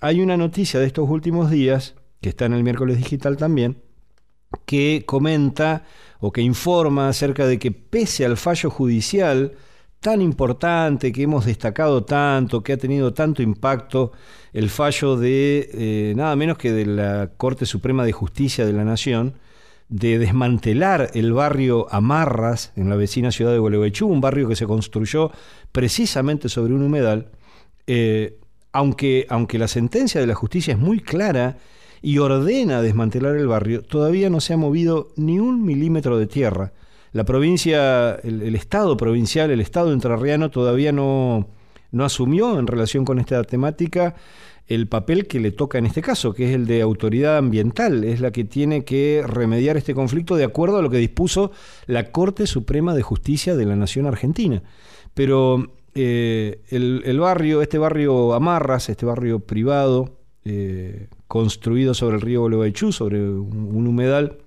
hay una noticia de estos últimos días, que está en el miércoles digital también, que comenta o que informa acerca de que pese al fallo judicial tan importante, que hemos destacado tanto, que ha tenido tanto impacto el fallo de eh, nada menos que de la Corte Suprema de Justicia de la Nación, de desmantelar el barrio Amarras en la vecina ciudad de Gualeguaychú, un barrio que se construyó precisamente sobre un humedal, eh, aunque, aunque la sentencia de la justicia es muy clara y ordena desmantelar el barrio, todavía no se ha movido ni un milímetro de tierra. La provincia, el, Estado provincial, el Estado entrerriano todavía no, no asumió en relación con esta temática el papel que le toca en este caso, que es el de autoridad ambiental, es la que tiene que remediar este conflicto de acuerdo a lo que dispuso la Corte Suprema de Justicia de la Nación Argentina. Pero eh, el, barrio, este barrio Amarras, este barrio privado, eh, construido sobre el río Bolobaechú, sobre un, humedal,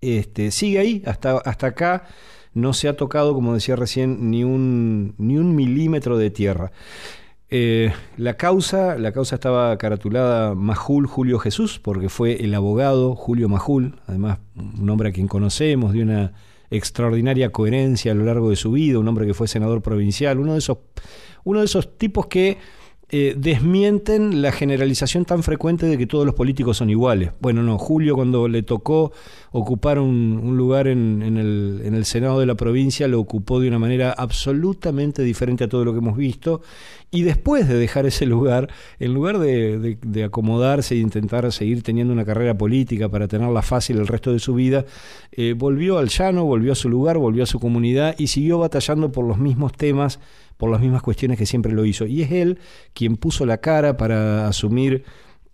este, sigue ahí, hasta, hasta acá no se ha tocado, como decía recién, ni un, ni un milímetro de tierra. Eh, la causa, la causa estaba caratulada Majul Julio Jesús, porque fue el abogado Julio Majul, además un hombre a quien conocemos, de una extraordinaria coherencia a lo largo de su vida, un hombre que fue senador provincial, uno de esos, uno de esos tipos que eh, desmienten la generalización tan frecuente de que todos los políticos son iguales. Bueno, no, Julio cuando le tocó ocupar un, lugar en, el, en, el, Senado de la provincia lo ocupó de una manera absolutamente diferente a todo lo que hemos visto y después de dejar ese lugar, en lugar de, acomodarse e intentar seguir teniendo una carrera política para tenerla fácil el resto de su vida, eh, volvió al llano, volvió a su lugar, volvió a su comunidad y siguió batallando por los mismos temas por las mismas cuestiones que siempre lo hizo. Y es él quien puso la cara para asumir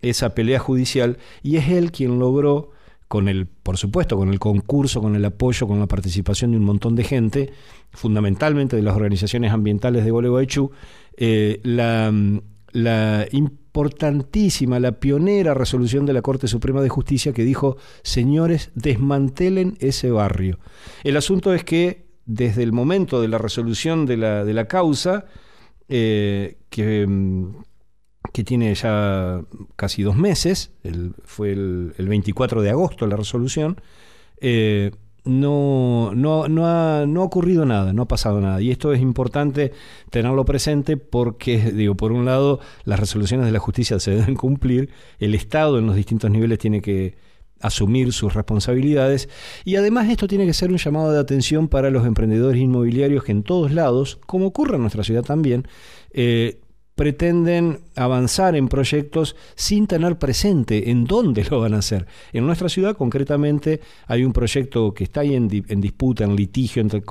esa pelea judicial y es él quien logró con el, por supuesto, con el concurso, con el apoyo, con la participación de un montón de gente, fundamentalmente de las organizaciones ambientales de Gualeguaychú, eh, la, la importantísima, la pionera resolución de la Corte Suprema de Justicia que dijo, señores, desmantelen ese barrio. El asunto es que desde el momento de la resolución de la, de la causa, eh, que, mm, que, tiene ya casi dos meses, fue el, 24 de agosto la resolución, eh, no, no, no, ha, no ha ocurrido nada, no ha pasado nada. Y esto es importante tenerlo presente porque, digo, por un lado, las resoluciones de la justicia se deben cumplir, el Estado en los distintos niveles tiene que asumir sus responsabilidades y además esto tiene que ser un llamado de atención para los emprendedores inmobiliarios que en todos lados, como ocurre en nuestra ciudad también, eh, pretenden avanzar en proyectos sin tener presente en dónde lo van a hacer. En nuestra ciudad, concretamente, hay un proyecto que está ahí en, disputa, en litigio entre,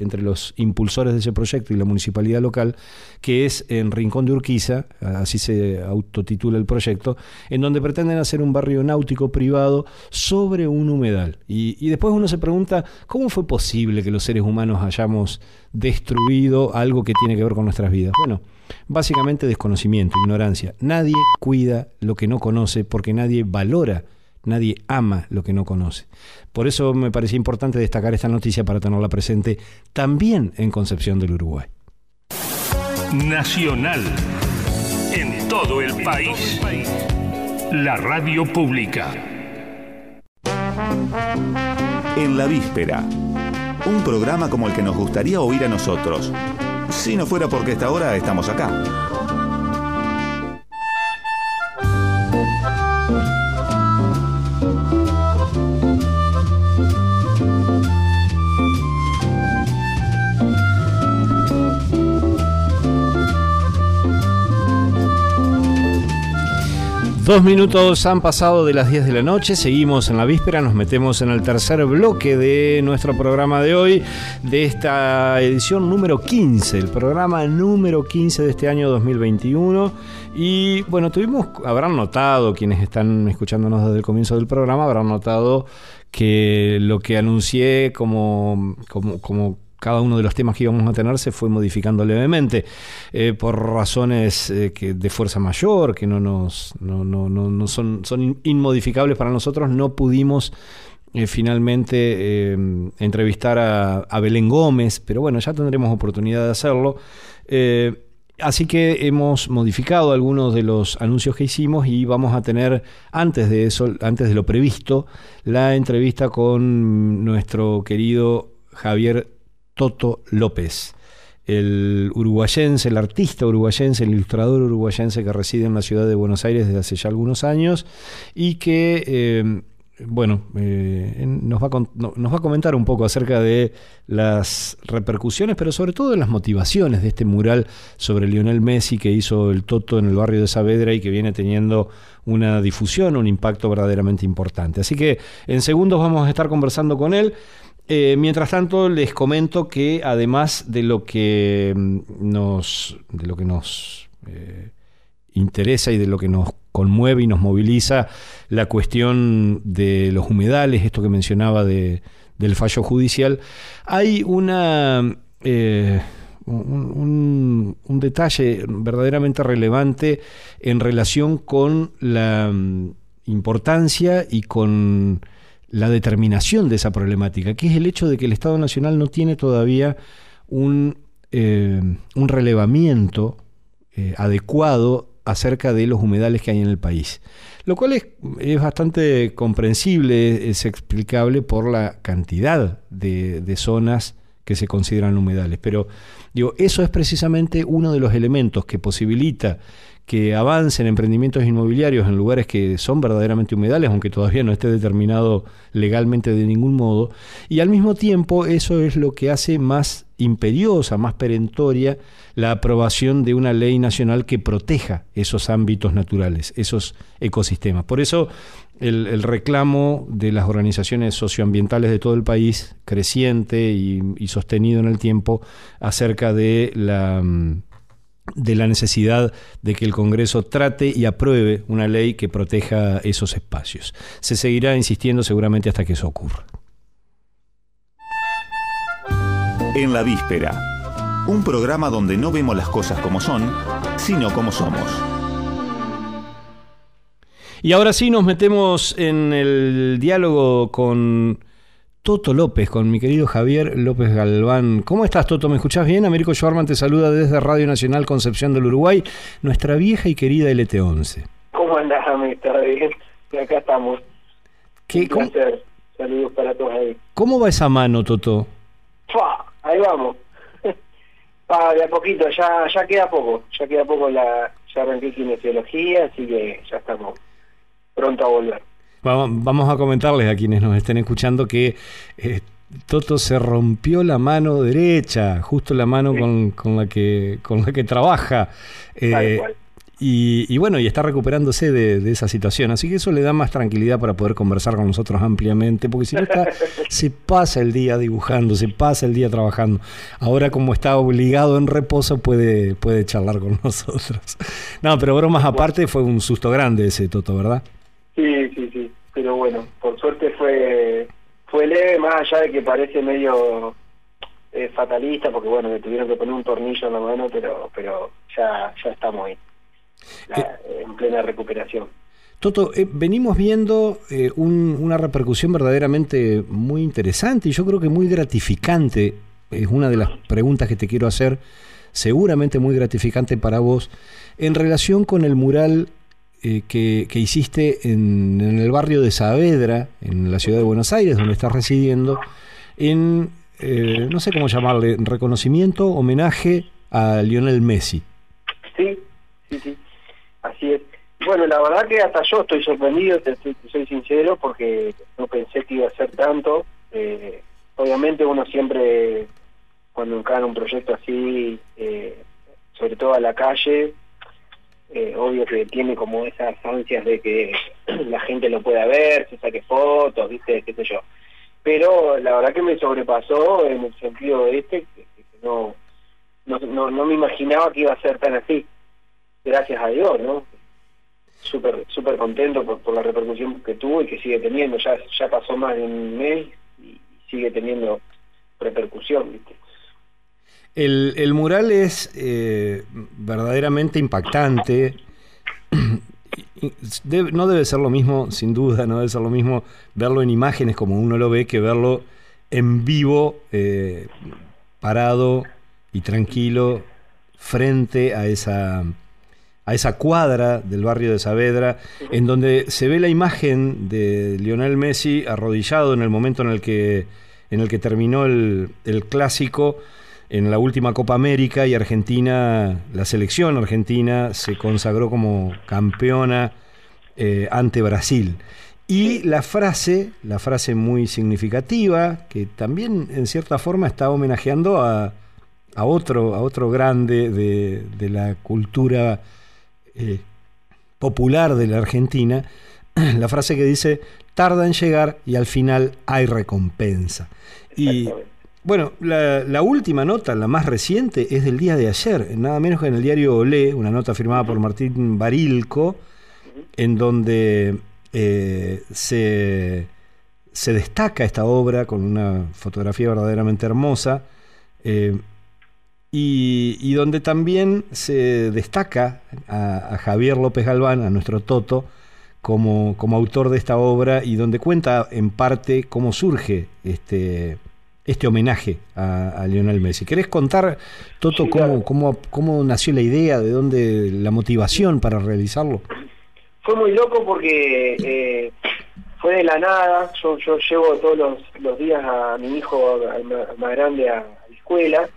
entre, los impulsores de ese proyecto y la municipalidad local, que es en Rincón de Urquiza, así se autotitula el proyecto, en donde pretenden hacer un barrio náutico privado sobre un humedal. Y, y después uno se pregunta, ¿cómo fue posible que los seres humanos hayamos destruido algo que tiene que ver con nuestras vidas? Bueno, Básicamente desconocimiento, ignorancia. Nadie cuida lo que no conoce porque nadie valora, nadie ama lo que no conoce. Por eso me parecía importante destacar esta noticia para tenerla presente también en Concepción del Uruguay. Nacional. En todo el país. La radio pública. En la víspera. Un programa como el que nos gustaría oír a nosotros si no fuera porque esta hora estamos acá. Dos minutos han pasado de las 10 de la noche, seguimos en la víspera, nos metemos en el tercer bloque de nuestro programa de hoy, de esta edición número 15, el programa número 15 de este año 2021. Y bueno, tuvimos, habrán notado, quienes están escuchándonos desde el comienzo del programa, habrán notado que lo que anuncié como, como, como cada uno de los temas que íbamos a tener se fue modificando levemente eh, por razones eh, que de fuerza mayor que no nos no, no, no, son, son inmodificables para nosotros no pudimos eh, finalmente entrevistar a, a, Belén Gómez pero bueno ya tendremos oportunidad de hacerlo Así que hemos modificado algunos de los anuncios que hicimos y vamos a tener antes de eso, antes de lo previsto, la entrevista con nuestro querido Javier Toto López. el uruguayense, el artista uruguayense, el ilustrador uruguayense que reside en la ciudad de Buenos Aires desde hace ya algunos años y que, eh, bueno, eh, nos, va a, nos va a comentar un poco acerca de las repercusiones, pero sobre todo de las motivaciones de este mural sobre Lionel Messi que hizo el Toto en el barrio de Saavedra y que viene teniendo una difusión, un impacto verdaderamente importante. Así que en segundos vamos a estar conversando con él. Eh, mientras tanto, les comento que además de lo que mm, nos, de lo que nos eh, interesa y de lo que nos conmueve y nos moviliza, la cuestión de los humedales, esto que mencionaba de, del fallo judicial, hay una eh, un, un, detalle verdaderamente relevante en relación con la mm, importancia y con la determinación de esa problemática, que es el hecho de que el Estado Nacional no tiene todavía un, eh, un relevamiento eh, adecuado acerca de los humedales que hay en el país. Lo cual es, es bastante comprensible, es explicable por la cantidad de, de zonas que se consideran humedales. Pero digo, eso es precisamente uno de los elementos que posibilita que avancen emprendimientos inmobiliarios en lugares que son verdaderamente humedales, aunque todavía no esté determinado legalmente de ningún modo, y al mismo tiempo eso es lo que hace más imperiosa, más perentoria la aprobación de una ley nacional que proteja esos ámbitos naturales, esos ecosistemas. Por eso el, reclamo de las organizaciones socioambientales de todo el país, creciente y, y sostenido en el tiempo, acerca de la mm, de la necesidad de que el Congreso trate y apruebe una ley que proteja esos espacios. Se seguirá insistiendo seguramente hasta que eso ocurra. En la víspera, un programa donde no vemos las cosas como son, sino como somos. Y ahora sí nos metemos en el diálogo con Toto López, con mi querido Javier López Galván. ¿Cómo estás, Toto? ¿Me escuchás bien? Américo Schwarman te saluda desde Radio Nacional Concepción del Uruguay, nuestra vieja y querida LT11. ¿Cómo andás, Américo? bien? Y acá estamos. ¿Qué, Un cómo. Saludos para todos ahí. cómo va esa mano, Toto? ¡Fua! Ahí vamos. De a poquito, ya ya queda poco. Ya queda poco, la ya arranqué kinesiología, así que ya estamos pronto a volver. Va- Vamos a comentarles a quienes nos estén escuchando que eh, Toto se rompió la mano derecha, justo la mano Sí. con, con la que con la que trabaja. Eh, y, y bueno, y está recuperándose de, de esa situación. Así que eso le da más tranquilidad para poder conversar con nosotros ampliamente, porque si no está, se pasa el día dibujando, se pasa el día trabajando. Ahora como está obligado en reposo puede, puede charlar con nosotros. No, pero bromas aparte, fue un susto grande ese Toto, ¿verdad? Sí, sí, sí. Pero bueno, por suerte fue fue leve, más allá de que parece medio eh, fatalista, porque bueno, me tuvieron que poner un tornillo en la mano, pero pero ya ya estamos ahí, la- en plena recuperación. Toto, eh, venimos viendo eh, un- una repercusión verdaderamente muy interesante y yo creo que muy gratificante. Es una de las preguntas que te quiero hacer, seguramente muy gratificante para vos, en relación con el mural eh, que, hiciste en, el barrio de Saavedra, en la ciudad de Buenos Aires, donde estás residiendo, en, eh, no sé cómo llamarle, reconocimiento, homenaje a Lionel Messi. Sí, sí, sí, así es. Bueno, la verdad que hasta yo estoy sorprendido, te soy sincero, porque no pensé que iba a ser tanto. Eh, obviamente uno siempre, cuando encara un proyecto así, eh, sobre todo a la calle, eh, obvio que tiene como esas ansias de que la gente lo pueda ver, se saque fotos, viste, qué sé yo. Pero la verdad que me sobrepasó en el sentido de este, que, no, no, no, no me imaginaba que iba a ser tan así. Gracias a Dios, ¿no? Súper súper contento por, por la repercusión que tuvo y que sigue teniendo. Ya ya pasó más de un mes y sigue teniendo repercusión, ¿viste? El, mural es eh, verdaderamente impactante. No debe ser lo mismo, sin duda, no debe ser lo mismo verlo en imágenes como uno lo ve que verlo en vivo, eh, parado y tranquilo frente a esa, a esa cuadra del barrio de Saavedra, en donde se ve la imagen de Lionel Messi arrodillado en el momento en el que, en el que terminó el clásico en la última Copa América y Argentina, la selección argentina se consagró como campeona eh, ante Brasil. Y la frase, la frase muy significativa, que también en cierta forma está homenajeando a, otro, a otro grande de, de la cultura eh, popular de la Argentina, la frase que dice, tarda en llegar y al final hay recompensa. Y bueno, la, última nota, la más reciente, es del día de ayer, nada menos que en el diario Olé, una nota firmada por Martín Barilco, en donde eh, se, destaca esta obra con una fotografía verdaderamente hermosa eh, y, y, donde también se destaca a, a, Javier López Galván, a nuestro Toto, como, como autor de esta obra y donde cuenta en parte cómo surge este, este homenaje a, a, Lionel Messi. ¿Querés contar, Toto, sí, cómo, claro. cómo, cómo nació la idea, de dónde la motivación para realizarlo? fue muy loco porque eh, fue de la nada. Yo, yo llevo todos los, los días a mi hijo al más grande a, la escuela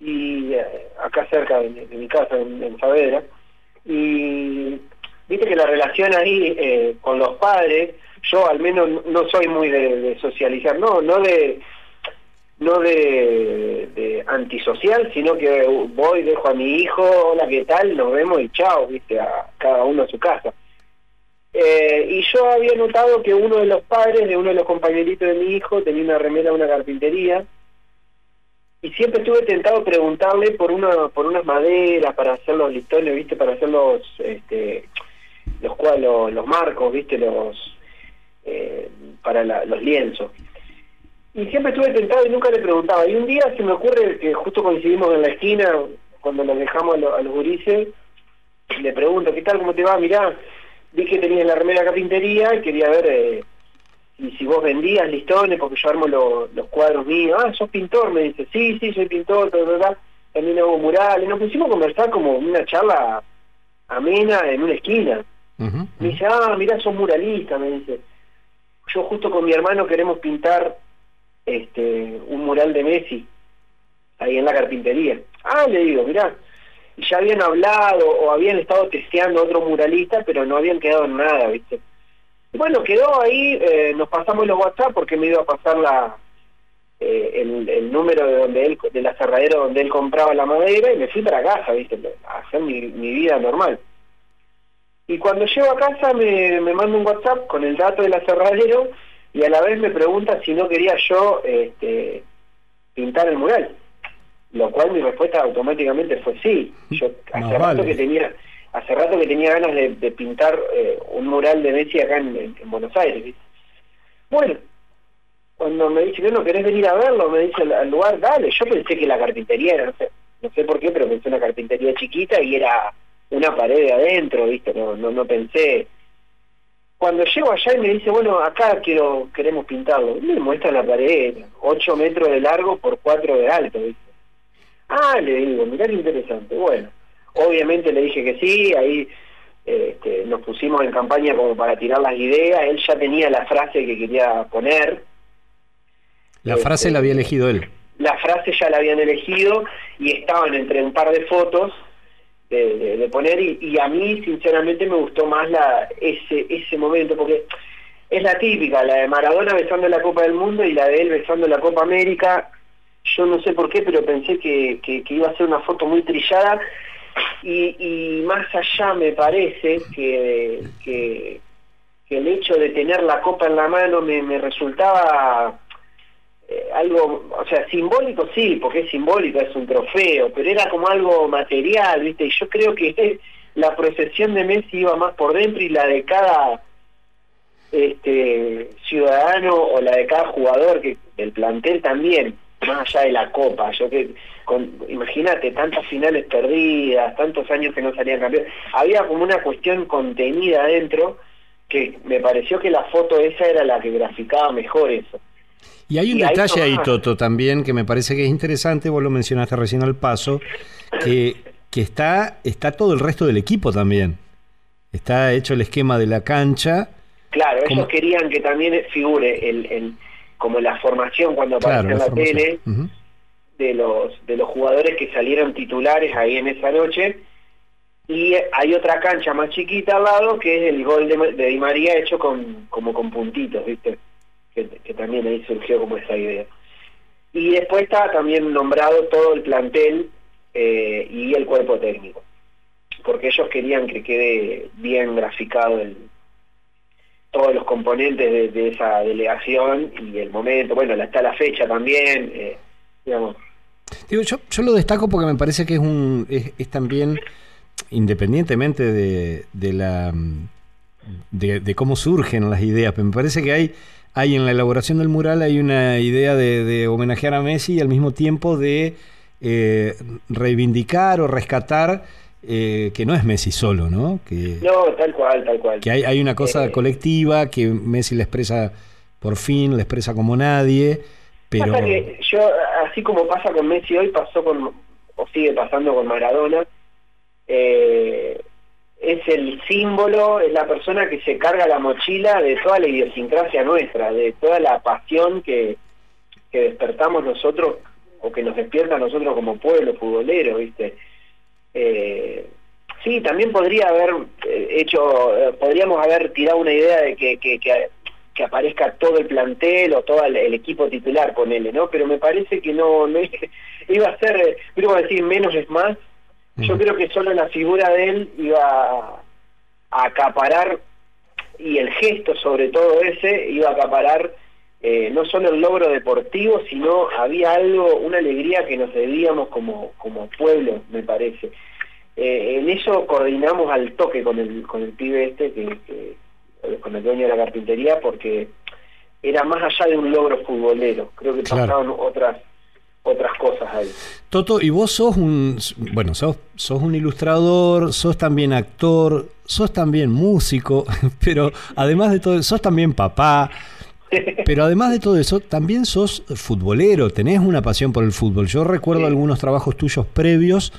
y eh, acá cerca de, de, mi casa, en, en Saavedra. Y viste que la relación ahí eh, con los padres, yo al menos no soy muy de, de socializar, no, no de no de, antisocial, sino que voy, dejo a mi hijo, hola, ¿qué tal? Nos vemos y chao, viste, a cada uno a su casa. Eh, y yo había notado que uno de los padres de uno de los compañeritos de mi hijo tenía una remera una carpintería y siempre estuve tentado preguntarle por una por unas maderas para hacer los listones, viste, para hacer los este, los cuadros, los marcos, viste, los eh, para la, los lienzos. Y siempre estuve tentado y nunca le preguntaba. Y un día se me ocurre que justo coincidimos en la esquina cuando nos dejamos a, lo, a los gurises, le pregunto, ¿qué tal? ¿Cómo te va? Mirá, vi que tenías la remera carpintería y quería ver eh, y si vos vendías listones, porque yo armo lo, los cuadros míos. Ah, sos pintor, me dice, sí, sí, soy pintor, todo, todo, también hago murales. Nos pusimos a conversar como una charla amena en una esquina. Uh -huh. Me dice, ah, mirá, sos muralista, me dice. Yo justo con mi hermano queremos pintar este un mural de Messi ahí en la carpintería. Ah, le digo, mirá, ya habían hablado o habían estado testeando otro muralista, pero no habían quedado en nada, ¿viste? Y bueno, quedó ahí, eh, nos pasamos los WhatsApp porque me iba a pasar la eh, el, el, número de donde él, de la cerradera donde él compraba la madera y me fui para casa, ¿viste? A hacer mi, mi vida normal. Y cuando llego a casa me, me manda un WhatsApp con el dato del aserradero y a la vez me pregunta si no quería yo este, pintar el mural lo cual mi respuesta automáticamente fue sí. Yo hace rato vale. que tenía hace rato que tenía ganas de, de pintar eh, un mural de Messi acá en, en, en Buenos Aires. Bueno, cuando me dice, no, ¿querés venir a verlo? Me dice al lugar, dale. Yo pensé que la carpintería era, no sé, no sé por qué, pero pensé una carpintería chiquita y era una pared de adentro, ¿viste? No, no, no pensé. Cuando llego allá y me dice, bueno, acá quiero queremos pintarlo, me muestra la pared, 8 metros de largo por 4 de alto, ¿viste? Ah, le digo, mirá qué interesante. Bueno, obviamente le dije que sí, ahí este, nos pusimos en campaña como para tirar las ideas, él ya tenía la frase que quería poner. La este, frase la había elegido él. La frase ya la habían elegido y estaban entre un par de fotos de, poner y, y, a mí sinceramente me gustó más la ese ese momento porque es la típica, la de Maradona besando la Copa del Mundo y la de él besando la Copa América. Yo no sé por qué, pero pensé que, que, iba a ser una foto muy trillada. Y, más allá me parece que, que, el hecho de tener la copa en la mano me resultaba eh, algo, o sea, simbólico sí, porque es simbólico, es un trofeo, pero era como algo material, ¿viste? Y yo creo que la procesión de Messi iba más por dentro y la de cada este ciudadano o la de cada jugador que del plantel también más allá de la copa, yo que imagínate tantas finales perdidas, tantos años que no salían campeones, había como una cuestión contenida adentro que me pareció que la foto esa era la que graficaba mejor eso. Y hay un y detalle ahí, Toto, también que me parece que es interesante, vos lo mencionaste recién al paso, que, que está, está todo el resto del equipo también. Está hecho el esquema de la cancha. Claro, ellos querían que también figure el, el como la formación cuando aparece claro, en la, la tele, uh -huh. de los de los jugadores que salieron titulares ahí en esa noche y hay otra cancha más chiquita al lado que es el gol de, de Di María hecho con como con puntitos, ¿viste? Que, también ahí surgió como esa idea. Y después está también nombrado todo el plantel eh, y el cuerpo técnico, porque ellos querían que quede bien graficado el, todos los componentes de, de esa delegación y el momento, bueno, está la fecha también, eh, digamos. Digo, yo, yo lo destaco porque me parece que es un es, es también independientemente de, de la de, de, cómo surgen las ideas, pero me parece que hay hay en la elaboración del mural hay una idea de, de homenajear a Messi y al mismo tiempo de eh, reivindicar o rescatar eh, que no es Messi solo, ¿no? Que, no, tal cual, tal cual. Que hay, hay una cosa eh, colectiva que Messi le expresa por fin, le expresa como nadie, pero... Pasa que yo, así como pasa con Messi hoy, pasó con, o sigue pasando con Maradona, eh, es el símbolo, es la persona que se carga la mochila de toda la idiosincrasia nuestra, de toda la pasión que, que despertamos nosotros o que nos despierta a nosotros como pueblo futbolero, ¿viste? Eh, sí, también podría haber eh, hecho, eh, podríamos haber tirado una idea de que, que, que, aparezca todo el plantel o todo el, equipo titular, ponele, ¿no? Pero me parece que no, no iba a ser, quiero decir, menos es más. Yo creo que solo la figura de él iba a, acaparar, y el gesto sobre todo ese, iba a acaparar eh, no solo el logro deportivo, sino había algo, una alegría que nos debíamos como, como pueblo, me parece. Eh, en eso coordinamos al toque con el, con el pibe este, que, que, con el dueño de la carpintería, porque era más allá de un logro futbolero. Creo que claro. pasaban otras otras cosas ahí. Toto, y vos sos un, bueno, sos, sos un ilustrador, sos también actor, sos también músico, pero además de todo, sos también papá, pero además de todo eso, también sos futbolero, tenés una pasión por el fútbol. Yo recuerdo sí. algunos trabajos tuyos previos,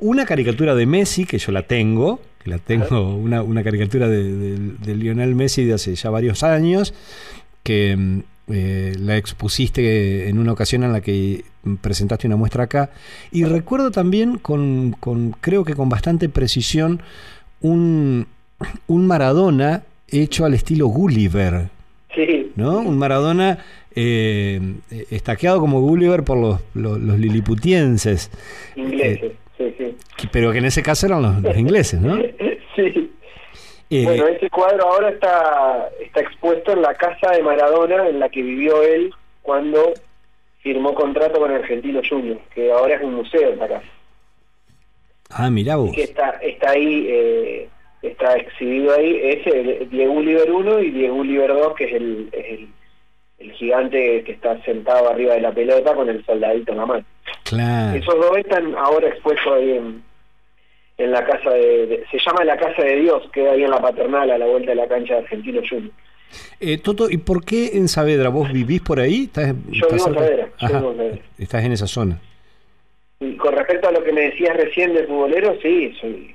una caricatura de Messi, que yo la tengo, que la tengo, una, una caricatura de, de, de, Lionel Messi de hace ya varios años, que eh, la expusiste en una ocasión en la que presentaste una muestra acá. Y recuerdo también, con, con creo que con bastante precisión, un, un Maradona hecho al estilo Gulliver. Sí. ¿No? Un Maradona eh, estaqueado como Gulliver por los, los, los liliputienses. Ingleses, eh, sí, sí. Pero que en ese caso eran los, los ingleses, ¿no? sí. Eh, bueno, ese cuadro ahora está, está expuesto en la casa de Maradona, en la que vivió él cuando firmó contrato con Argentino Junior, que ahora es un museo en la casa. Ah, mirá vos. Que está, está ahí, eh, está exhibido ahí, ese, Diego Oliver 1 y Diego Oliver 2, que es el, es el, el, gigante que está sentado arriba de la pelota con el soldadito en la mano. Claro. Esos dos están ahora expuestos ahí en, en la casa de, de, se llama la casa de Dios queda ahí en la paternal a la vuelta de la cancha de Argentino Junior. Eh, Toto ¿y por qué en Saavedra vos vivís por ahí? ¿Estás, yo estás vivo en Saavedra, yo vivo en Saavedra. Estás en esa zona. Y con respecto a lo que me decías recién de futbolero sí soy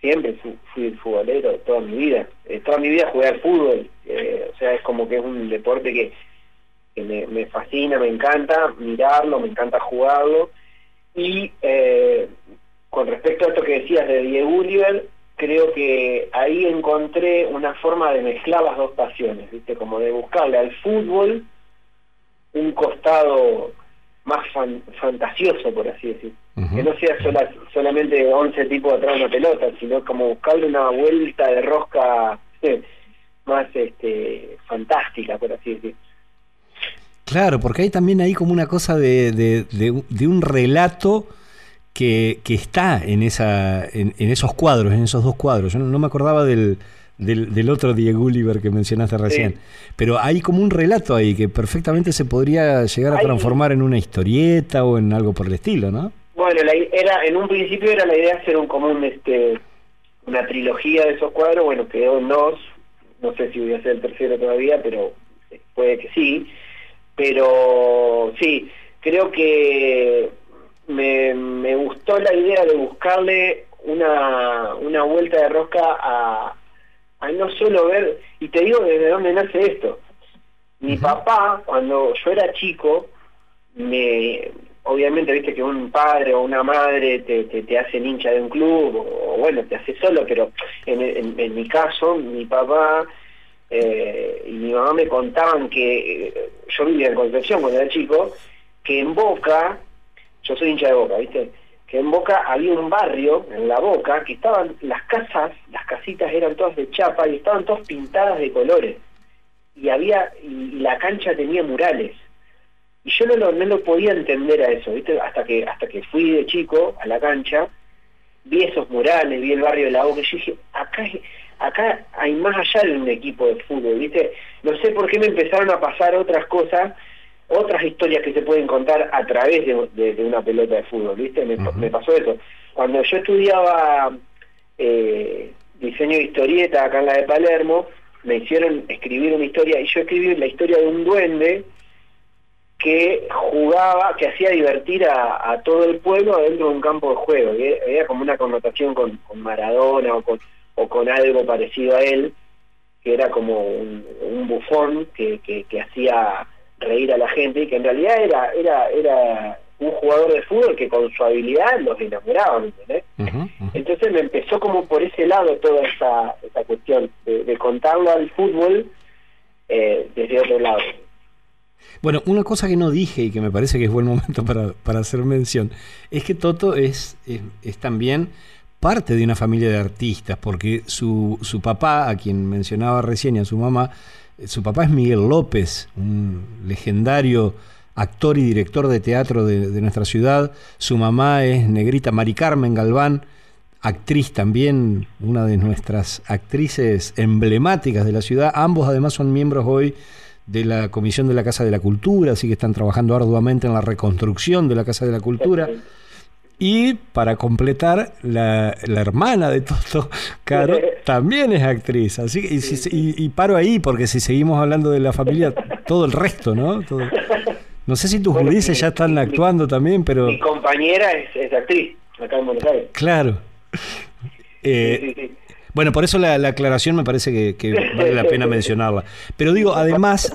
siempre fui, fui futbolero toda mi vida. Eh, toda mi vida jugué al fútbol eh, o sea es como que es un deporte que, que me, me fascina me encanta mirarlo me encanta jugarlo. Y eh, con respecto a esto que decías de Diego Oliver, creo que ahí encontré una forma de mezclar las dos pasiones, ¿viste? Como de buscarle al fútbol un costado más fan, fantasioso, por así decir. Uh -huh. Que no sea sola, solamente 11 tipos atrás de una pelota, sino como buscarle una vuelta de rosca más este fantástica, por así decir. Claro, porque hay también ahí como una cosa de, de, de, de un relato que, que está en, esa, en, en, esos cuadros, en esos dos cuadros. Yo no, no me acordaba del, del, del, otro Diego Oliver que mencionaste recién, sí. pero hay como un relato ahí que perfectamente se podría llegar a transformar en una historieta o en algo por el estilo, ¿no? Bueno, la, era en un principio era la idea hacer un común este una trilogía de esos cuadros, bueno, quedó en dos, no sé si voy a hacer el tercero todavía, pero puede que sí, pero sí, creo que me, me gustó la idea de buscarle una, una vuelta de rosca a, a no solo ver, y te digo desde dónde nace esto. Mi uh -huh. papá, cuando yo era chico, me obviamente, viste que un padre o una madre te, te, te hacen hincha de un club, o, bueno, te hace solo, pero en, en, en mi caso, mi papá eh, y mi mamá me contaban que, eh, yo vivía en Concepción cuando era chico, que en Boca, yo soy hincha de Boca, viste, que en Boca había un barrio, en la Boca, que estaban las casas, las casitas eran todas de chapa y estaban todas pintadas de colores. Y había, y la cancha tenía murales y yo no lo, no lo podía entender a eso, ¿viste? Hasta que, hasta que fui de chico a la cancha, vi esos murales, vi el barrio de la Boca, y yo dije, acá, acá hay más allá de un equipo de fútbol, ¿viste? No sé por qué me empezaron a pasar otras cosas, otras historias que se pueden contar a través de, de, una pelota de fútbol, ¿viste? Me, me, pasó eso. Cuando yo estudiaba eh, diseño de historieta acá en la de Palermo, me hicieron escribir una historia, y yo escribí la historia de un duende, que jugaba, que hacía divertir a, todo el pueblo dentro de un campo de juego. Había como una connotación con, Maradona o con, o con algo parecido a él, que era como un, bufón que, que, hacía reír a la gente y que en realidad era, era, era un jugador de fútbol que con su habilidad los enamoraba, Entonces me empezó como por ese lado toda esa, esa cuestión de, contarlo al fútbol eh, desde otro lado. Bueno, una cosa que no dije y que me parece que es buen momento para, hacer mención, es que Toto es, es, también parte de una familia de artistas, porque su, su papá, a quien mencionaba recién, y a su mamá, su papá es Miguel López, un legendario actor y director de teatro de, de, nuestra ciudad. Su mamá es Negrita Mari Carmen Galván, actriz también, una de nuestras actrices emblemáticas de la ciudad. Ambos además son miembros hoy de la Comisión de la Casa de la Cultura, así que están trabajando arduamente en la reconstrucción de la Casa de la Cultura. Y para completar, la, la hermana de Toto, Caro, también es actriz. Así que, y, paro ahí, porque si seguimos hablando de la familia, todo el resto, ¿no? no sé si tus bueno, ya están actuando también, pero... Mi compañera es, actriz, acá en Buenos Aires. Claro. Eh, bueno, por eso la, aclaración me parece que, vale la pena mencionarla. Pero digo, además...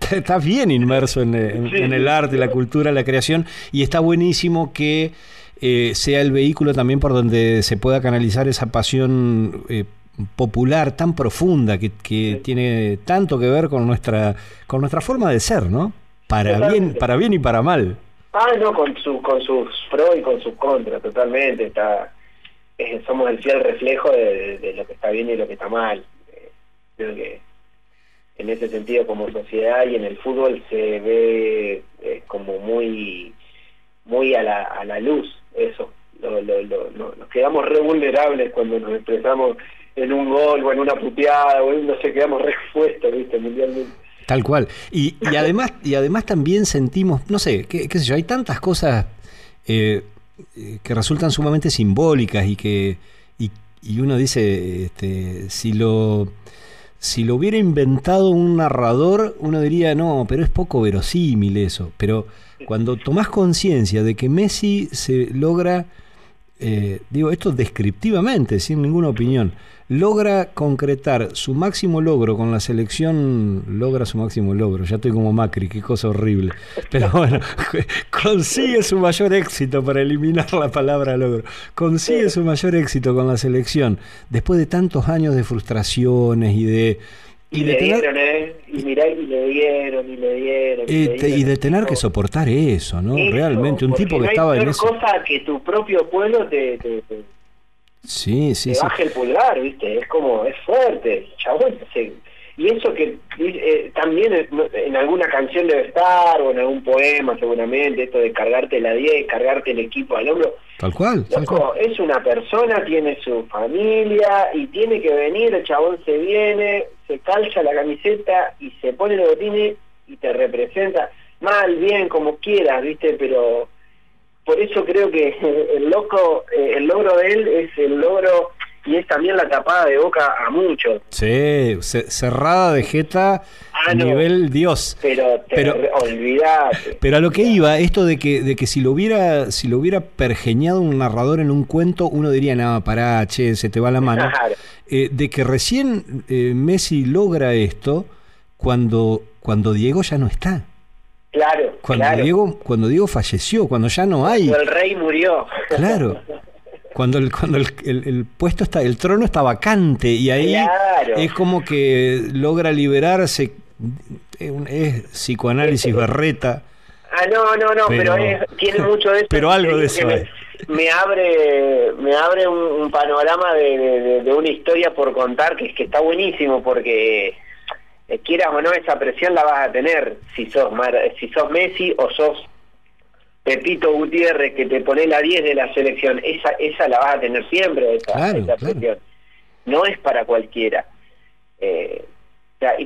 Estás bien inmerso en, el arte, la cultura, la creación, y está buenísimo que eh, sea el vehículo también por donde se pueda canalizar esa pasión eh, popular tan profunda que, tiene tanto que ver con nuestra con nuestra forma de ser, ¿no? Para bien, para bien y para mal. Ah, no, con su con sus pros y con sus contras, totalmente. Está somos el fiel reflejo de, lo que está bien y lo que está mal. Eh, creo que en ese sentido como sociedad y en el fútbol se ve eh, como muy muy a la, a la luz eso. Lo, lo, nos quedamos re vulnerables cuando nos expresamos en un gol o en una puteada o en, no sé, quedamos re expuestos, ¿viste? Mundialmente. Tal cual. Y, y además y además también sentimos, no sé, qué, qué sé yo, hay tantas cosas eh, eh, que resultan sumamente simbólicas y que y, uno dice este, si lo si lo hubiera inventado un narrador uno diría no pero es poco verosímil eso pero cuando tomás conciencia de que Messi se logra eh, digo esto descriptivamente sin ninguna opinión logra concretar su máximo logro con la selección, logra su máximo logro, ya estoy como Macri, qué cosa horrible, pero bueno, consigue su mayor éxito para eliminar la palabra logro, consigue su mayor éxito con la selección, después de tantos años de frustraciones y de... Y, le dieron, ¿eh? y, mirá, y le dieron, y le dieron. Y, de tener que soportar eso, ¿no? Realmente, un tipo que estaba en eso. cosa que tu propio pueblo te, te Sí, sí, sí. baja el pulgar, ¿viste? Es como, es fuerte, chabón. Y eso que eh, también en alguna canción debe estar, o en algún poema seguramente, esto de cargarte la 10, cargarte el equipo al hombro. Tal cual, Es una persona, tiene su familia y tiene que venir, el chabón se viene, se calza la camiseta y se pone el botines y te representa mal, bien, como quieras, ¿viste? Pero por eso creo que el loco, eh, el logro de él es el logro y es también la tapada de boca a muchos. Sí, cerrada de jeta a ah, nivel Dios. Pero, pero olvidate. Pero a lo que iba, esto de que, de que si lo hubiera, si lo hubiera pergeñado un narrador en un cuento, uno diría, nada, pará, che, se te va la mano. Eh, de que recién eh, Messi logra esto cuando, cuando Diego ya no está. Claro, Cuando claro. Diego, cuando Diego falleció, cuando ya no hay. Cuando el rey murió. Claro. Cuando el, cuando el, el- el puesto está, el trono está vacante y ahí Claro. es como que logra liberarse. Es, un- es psicoanálisis berreta. Ah, no, no, no, pero, Pero- es- tiene mucho de eso. pero algo de eso me, me abre me abre un, un panorama de, de- de- de una historia por contar que, que está buenísimo porque eh, quieras o no esa presión la vas a tener si sos Mar- si sos Messi o sos Pepito Gutiérrez que te pone la 10 de la selección esa esa la vas a tener siempre esa, Claro, esa claro. presión no es para cualquiera Eh,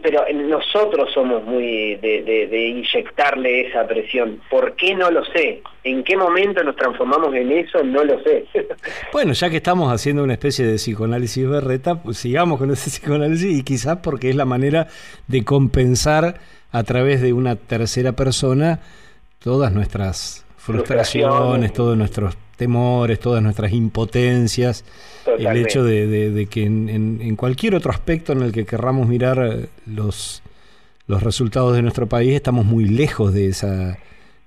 pero nosotros somos muy de, de- de inyectarle esa presión. ¿Por qué no lo sé? ¿En qué momento nos transformamos en eso? No lo sé. Bueno, ya que estamos haciendo una especie de psicoanálisis berreta, pues sigamos con ese psicoanálisis y quizás porque es la manera de compensar a través de una tercera persona todas nuestras frustraciones, todos nuestros temores, todas nuestras impotencias, el hecho de, de- de que en, en- en cualquier otro aspecto en el que querramos mirar eh, los, los resultados de nuestro país, estamos muy lejos de esa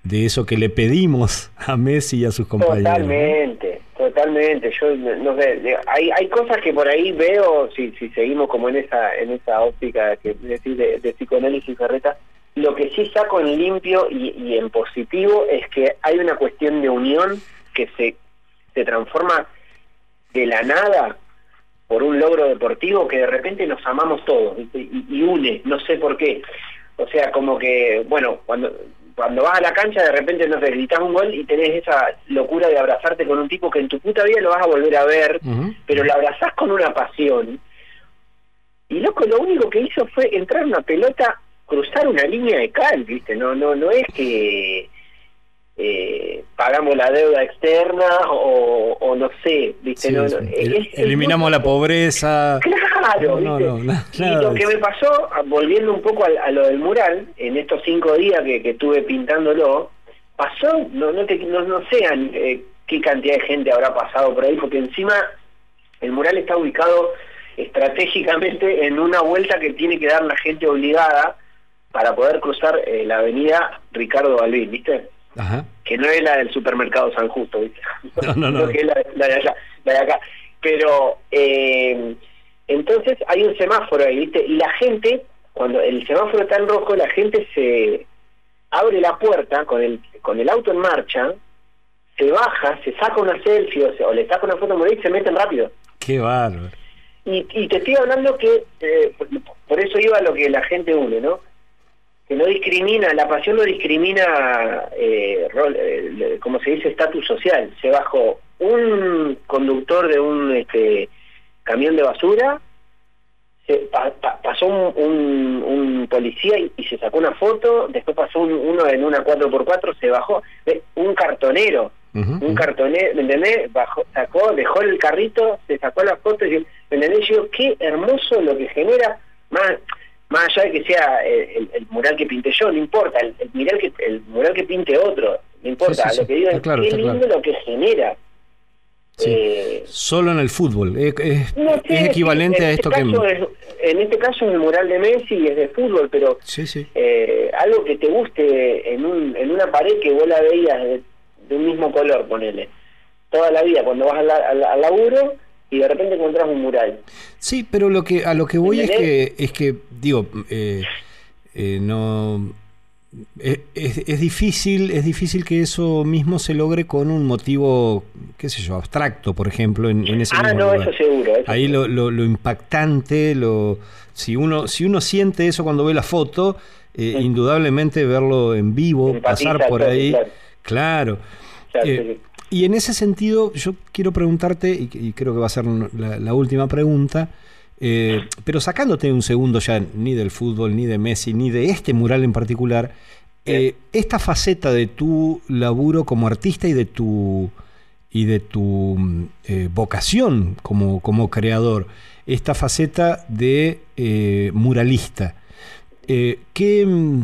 de eso que le pedimos a Messi y a sus compañeros. ¿no? Totalmente, totalmente. Yo no sé, hay hay cosas que por ahí veo si si seguimos como en esa en esa óptica que decís de, de psicoanálisis berreta. Lo que sí saco en limpio y, y en positivo es que hay una cuestión de unión que se se transforma de la nada por un logro deportivo que de repente nos amamos todos y, y une, no sé por qué. O sea, como que, bueno, cuando cuando vas a la cancha de repente no te gritas un gol y tenés esa locura de abrazarte con un tipo que en tu puta vida lo vas a volver a ver, pero lo abrazás con una pasión. Y loco, lo único que hizo fue entrar una pelota, cruzar una línea de cal, ¿viste? No no no es que eh, pagamos la deuda externa o, o no sé, ¿viste? Sí, no, no, es eliminamos muy- la pobreza. Claro, No, ¿viste? y lo que me pasó, a- volviendo un poco al- a, lo del mural, en estos cinco días que, que estuve pintándolo, pasó, no no, te- no, no sé eh, qué cantidad de gente habrá pasado por ahí, porque encima el mural está ubicado estratégicamente en una vuelta que tiene que dar la gente obligada para poder cruzar eh, la avenida Ricardo Balbín, ¿viste? Ajá. que no es la del supermercado San Justo, ¿viste? No, no, no. Que es la, la de allá, la de acá. Pero eh, entonces hay un semáforo ahí, ¿viste? Y la gente, cuando el semáforo está en rojo, la gente se abre la puerta con el con el auto en marcha, se baja, se saca una selfie o, se- o le saca una foto y se meten rápido. Qué bárbaro. Y, y te estoy hablando que, eh, por, por eso iba a lo que la gente une, ¿no? Que no discrimina, la pasión no discrimina, eh, rol, eh, como se dice, estatus social. Se bajó un conductor de un este, camión de basura, se pa- pa- pasó un, un, un policía y, y se sacó una foto, después pasó un- uno en una 4x4, se bajó, un cartonero, un cartonero, ¿me entendés? Bajó, sacó, dejó el carrito, se sacó la foto y ¿me entendés? Yo, qué hermoso lo que genera, más, más allá de que sea el, el mural que pinte yo, no importa, el, el mural que el mural que pinte otro, no importa, Sí, sí, lo que digo es claro, qué lindo claro. lo que genera. Sí. Eh, Solo en el fútbol. Es, es- no sé, es equivalente en a este esto que... es- en este caso es el mural de Messi y es de fútbol, pero Sí, sí. eh, algo que te guste en, un, en una pared que vos la veías de, de un mismo color, ponele. Toda la vida, cuando vas al- al laburo y de repente encontrás un mural. Sí, pero lo que a lo que voy es que es que digo eh, eh, no es, es- es difícil es difícil que eso mismo se logre con un motivo qué sé yo abstracto por ejemplo en, en ese Ah, mismo no, lugar. eso seguro. eso ahí lo, lo, lo impactante lo si uno si uno siente eso cuando ve la foto eh, Sí. indudablemente verlo en vivo Empatiza, pasar por claro, ahí claro. claro Claro, Eh, sí, sí. Y en ese sentido, yo quiero preguntarte, y, y creo que va a ser la, la última pregunta, eh, pero sacándote un segundo ya ni del fútbol, ni de Messi, ni de este mural en particular, eh, esta faceta de tu laburo como artista y de tu y de tu mm, eh, vocación como, como creador, esta faceta de muralista, ¿qué, mm,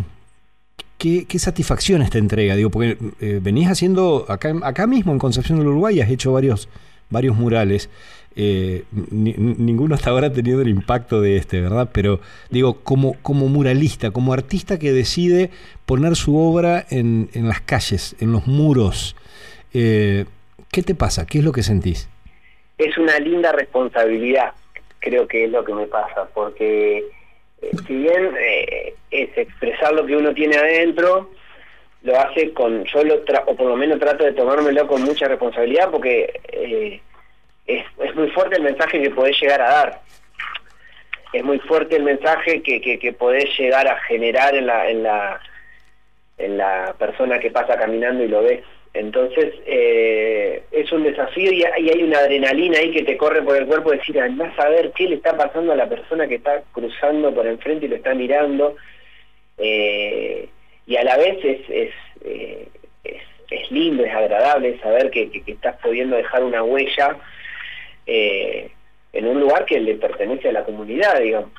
¿Qué, qué satisfacciones te entrega? Digo, porque eh, venís haciendo acá, acá mismo en Concepción del Uruguay, has hecho varios, varios murales. Eh, ninguno hasta ahora ha tenido el impacto de este, ¿verdad? Pero digo, como, como muralista, como artista que decide poner su obra en, en las calles, en los muros, eh, ¿qué te pasa? ¿Qué es lo que sentís? Es una linda responsabilidad, creo que es lo que me pasa, porque si bien es expresar lo que uno tiene adentro, lo hace con, yo lo o por lo menos trato de tomármelo con mucha responsabilidad porque es, es muy fuerte el mensaje que podés llegar a dar. Es muy fuerte el mensaje que, que, que podés llegar a generar en la, en la, en la persona que pasa caminando y lo ves. Entonces eh, es un desafío y, hay una adrenalina ahí que te corre por el cuerpo, decir, andás a ver qué le está pasando a la persona que está cruzando por enfrente y lo está mirando. Eh, y a la vez es, es, eh, es, es, lindo, es agradable saber que, que, estás pudiendo dejar una huella eh, en un lugar que le pertenece a la comunidad, digamos.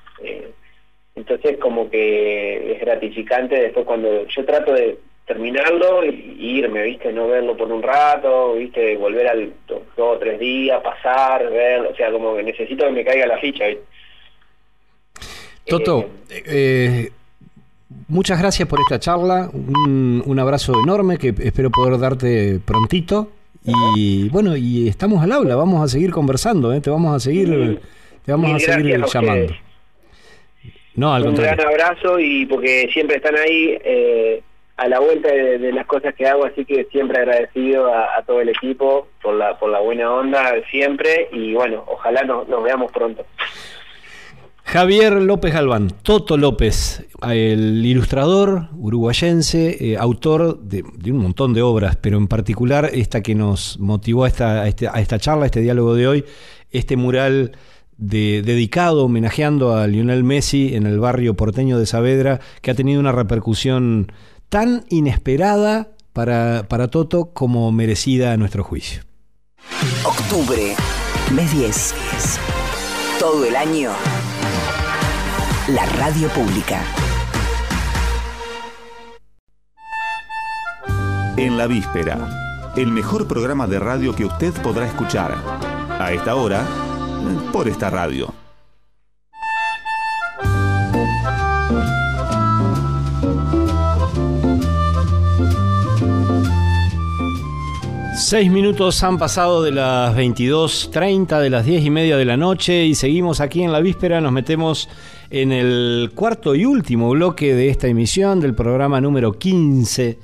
Entonces como que es gratificante después cuando yo trato de terminarlo y, irme, ¿viste? No verlo por un rato, ¿viste? Volver al dos o tres días, pasar, verlo, o sea, como que necesito que me caiga la ficha, Toto, eh, eh, muchas gracias por esta charla, un, un abrazo enorme que espero poder darte prontito y bueno, y estamos al aula, vamos a seguir conversando, ¿eh? te vamos a seguir, te vamos a seguir llamando. No, al Un gran abrazo y porque siempre están ahí eh, a la vuelta de, las cosas que hago, así que siempre agradecido a, todo el equipo por la, por la buena onda siempre y bueno, ojalá nos veamos pronto. Javier López Galván, Toto López, el ilustrador uruguayense, eh, autor de, un montón de obras, pero en particular esta que nos motivó a esta, este, a esta, charla, a este diálogo de hoy, este mural dedicado, homenajeando a Lionel Messi en el barrio porteño de Saavedra, que ha tenido una repercusión tan inesperada para, para Toto como merecida a nuestro juicio. Octubre, mes 10. Todo el año la radio pública. En la víspera, el mejor programa de radio que usted podrá escuchar. A esta hora, por esta radio. Seis minutos han pasado de las 22.30, de las diez y media de la noche y seguimos aquí en la víspera, nos metemos en el cuarto y último bloque de esta emisión del programa número 15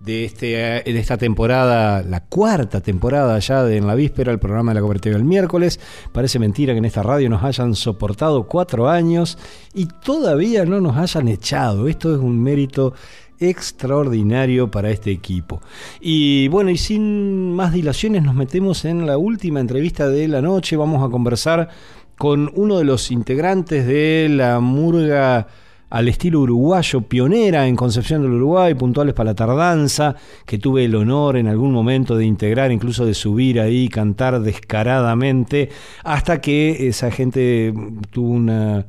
de, este, de esta temporada, la cuarta temporada ya de En la Víspera, el programa de la cooperativa del miércoles. Parece mentira que en esta radio nos hayan soportado cuatro años y todavía no nos hayan echado. Esto es un mérito extraordinario para este equipo. Y bueno, y sin más dilaciones nos metemos en la última entrevista de la noche. Vamos a conversar con uno de los integrantes de la murga al estilo uruguayo, pionera en Concepción del Uruguay, puntuales para la tardanza, que tuve el honor en algún momento de integrar, incluso de subir ahí, cantar descaradamente, hasta que esa gente tuvo una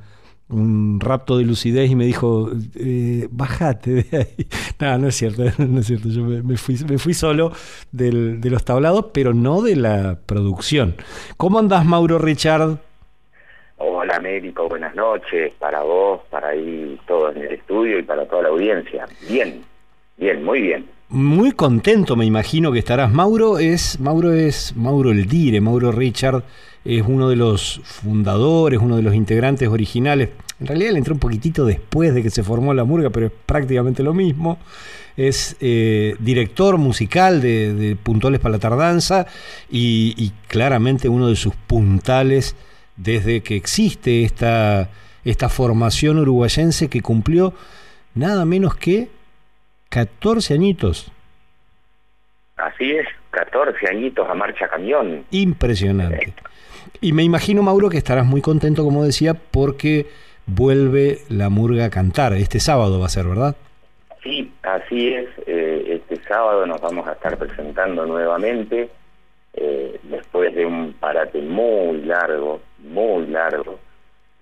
un rapto de lucidez y me dijo, eh, bájate de ahí. No, no es cierto, no es cierto. Yo me, fui, me fui solo del, de los tablados, pero no de la producción. ¿Cómo andás, Mauro Richard? Hola, Américo, buenas noches para vos, para ahí todos en el estudio y para toda la audiencia. Bien, bien, muy bien. Muy contento, me imagino que estarás. Mauro es, Mauro es Mauro el Dire, Mauro Richard es uno de los fundadores, uno de los integrantes originales. En realidad le entró un poquitito después de que se formó la murga, pero es prácticamente lo mismo. Es eh, director musical de, Puntuales para la Tardanza y, claramente uno de sus puntales desde que existe esta, esta formación uruguayense que cumplió nada menos que 14 añitos. Así es, 14 añitos a marcha camión. Impresionante. Y me imagino, Mauro, que estarás muy contento, como decía, porque vuelve la murga a cantar. Este sábado va a ser, ¿verdad? Sí, así es. Eh, este sábado nos vamos a estar presentando nuevamente, eh, después de un parate muy largo, muy largo,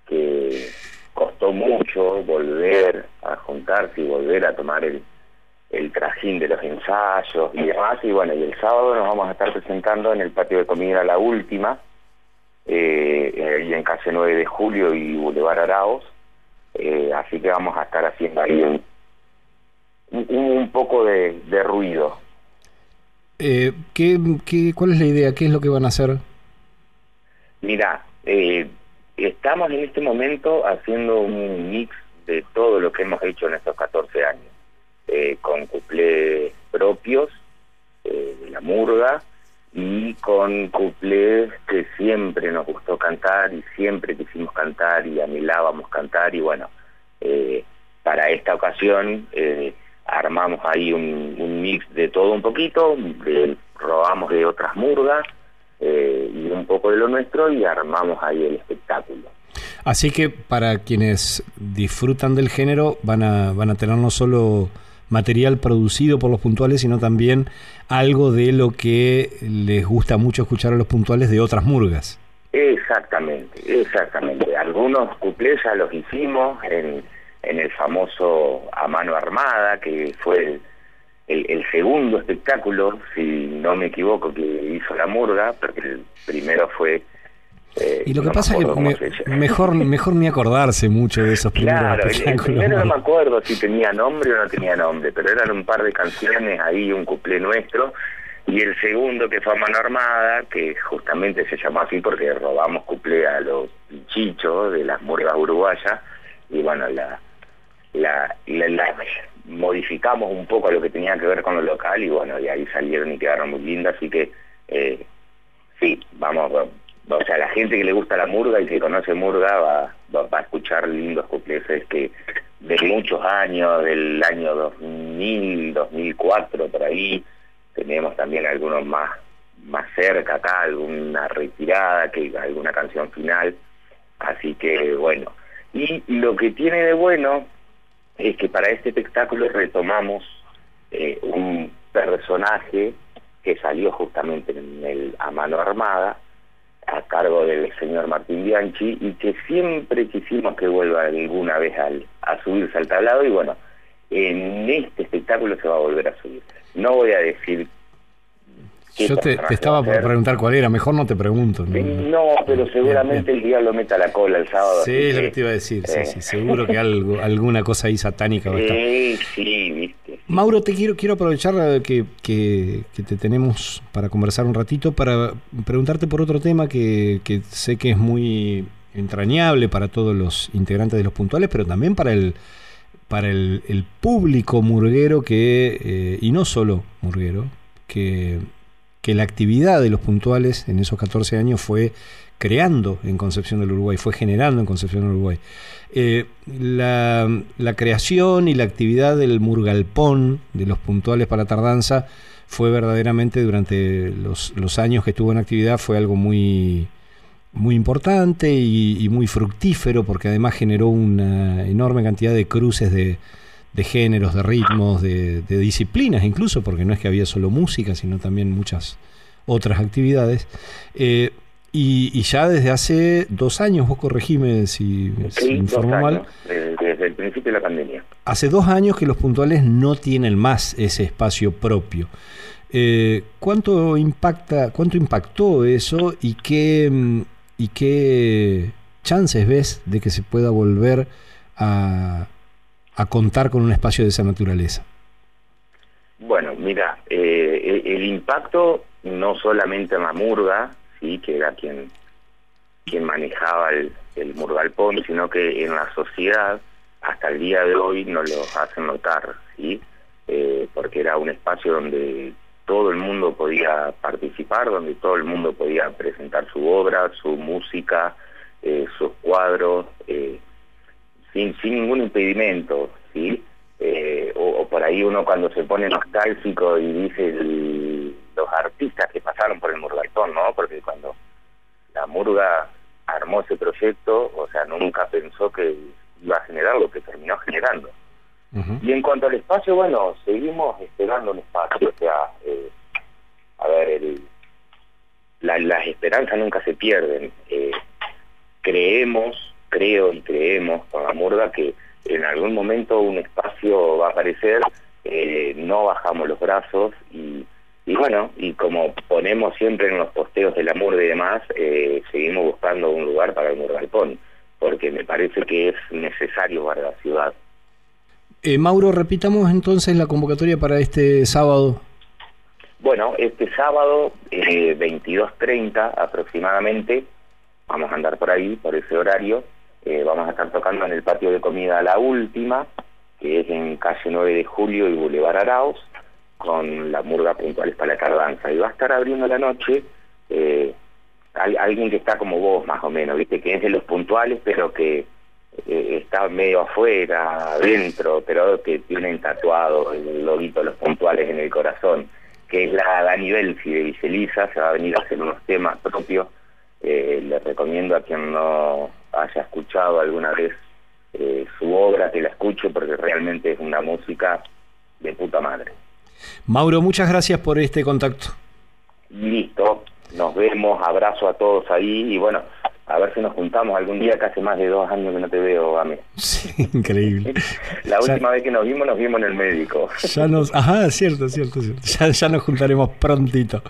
que costó mucho volver a juntarse y volver a tomar el, el trajín de los ensayos y demás. Y bueno, y el sábado nos vamos a estar presentando en el patio de comida La Última, eh, y en calle 9 de Julio y Boulevard Araos. Eh, así que vamos a estar haciendo ahí un, un, poco de, ruido. Eh, ¿qué, qué, cuál es la idea? ¿Qué es lo que van a hacer? Mira, eh, estamos en este momento haciendo un mix de todo lo que hemos hecho en estos 14 años, eh, con cuplés propios eh, de la murga y con cuplés que siempre nos gustó cantar y siempre quisimos cantar y anilábamos cantar y bueno, eh, para esta ocasión armamos ahí un, mix de todo un poquito, robamos de otras murgas y un poco de lo nuestro y armamos ahí el espectáculo. Así que para quienes disfrutan del género van a, van a tener no solo material producido por los puntuales, sino también algo de lo que les gusta mucho escuchar a los puntuales de otras murgas. Exactamente, exactamente. Algunos cuplés ya los hicimos en, en el famoso A Mano Armada, que fue el, el, segundo espectáculo, si no me equivoco, que hizo la murga, porque el primero fue eh, y lo que pasa es que mejor, mejor ni acordarse mucho de esos primeros Claro, el, primero no me acuerdo si tenía nombre o no tenía nombre, pero eran un par de canciones ahí, un cuplé nuestro, y el segundo que fue a mano armada, que justamente se llamó así porque robamos cuplé a los chichos de las murgas uruguayas, y bueno, la, la, la, modificamos un poco a lo que tenía que ver con lo local, y bueno, y ahí salieron y quedaron muy lindas, así que eh, sí, vamos o sea, la gente que le gusta la murga y que conoce murga va, va, a escuchar lindos cupleses que de muchos años, del año 2000, 2004, por ahí, tenemos también algunos más más cerca acá, alguna retirada, que alguna canción final, así que bueno. Y lo que tiene de bueno es que para este espectáculo retomamos eh, un personaje que salió justamente en el A Mano Armada, a cargo del señor Martín Bianchi y que siempre quisimos que vuelva alguna vez al, a subirse al tablado y bueno, en este espectáculo se va a volver a subir. No voy a decir yo te, estaba por preguntar cuál era, mejor no te pregunto. No, pero seguramente el diablo meta la cola el sábado. Sí, es lo que te iba a decir, sí, sí, seguro que algo, alguna cosa ahí satánica va a estar. Sí, sí, viste. Mauro, te quiero, quiero aprovechar que, que, te tenemos para conversar un ratito, para preguntarte por otro tema que, que sé que es muy entrañable para todos los integrantes de los puntuales, pero también para el para el, el público murguero que, eh, y no solo murguero, que que la actividad de los puntuales en esos 14 años fue creando en Concepción del Uruguay, fue generando en Concepción del Uruguay. Eh, la, creación y la actividad del murgalpón, de los puntuales para tardanza, fue verdaderamente durante los, años que estuvo en actividad, fue algo muy, muy importante y, muy fructífero, porque además generó una enorme cantidad de cruces de, géneros, de ritmos, de, disciplinas incluso, porque no es que había solo música, sino también muchas otras actividades. Eh, y, ya desde hace dos años, vos corregime si, sí, informo mal. Desde, el principio de la pandemia. Hace dos años que los puntuales no tienen más ese espacio propio. Eh, ¿Cuánto impacta, cuánto impactó eso y qué, y qué chances ves de que se pueda volver a, a contar con un espacio de esa naturaleza? Bueno, mira, eh, el, impacto no solamente en la murga, sí, que era quien quien manejaba el, el murgalpón, sino que en la sociedad hasta el día de hoy nos lo hacen notar, sí, eh, porque era un espacio donde todo el mundo podía participar, donde todo el mundo podía presentar su obra, su música, eh, sus cuadros, eh, sin, sin ningún impedimento, ¿sí? Eh, o, por ahí uno cuando se pone nostálgico y dice los artistas que pasaron por el Murgaltón, ¿no? Porque cuando la Murga armó ese proyecto, o sea, nunca pensó que iba a generar lo que terminó generando. Y en cuanto al espacio, bueno, seguimos esperando un espacio, o sea, eh, a ver, el, la, las esperanzas nunca se pierden. Eh, creemos creo y creemos con la murga que en algún momento un espacio va a aparecer, eh, no bajamos los brazos y, y bueno, y como ponemos siempre en los posteos de la murga y demás, eh, seguimos buscando un lugar para el murgalpón, porque me parece que es necesario para la ciudad. Eh, Mauro, repitamos entonces la convocatoria para este sábado. Bueno, este sábado, eh, 22.30 aproximadamente, vamos a andar por ahí, por ese horario, eh, vamos a estar tocando en el patio de comida La Última, que es en calle 9 de Julio y Boulevard Arauz, con la murga puntuales para la tardanza. Y va a estar abriendo la noche eh, alguien que está como vos, más o menos, viste que es de los puntuales, pero que eh, está medio afuera, adentro, pero que tienen tatuado el loguito de los puntuales en el corazón, que es la Dani Belfi de Viceliza, se va a venir a hacer unos temas propios. Eh, les recomiendo a quien no haya escuchado alguna vez eh, su obra, que la escuche porque realmente es una música de puta madre. Mauro, muchas gracias por este contacto. Listo, nos vemos, abrazo a todos ahí y bueno, a ver si nos juntamos algún día, que hace más de dos años que no te veo, Ame. Sí, increíble. La última vez que nos vimos, nos vimos en el médico. Ya nos, ajá, cierto, cierto, cierto. Ya, ya nos juntaremos prontito.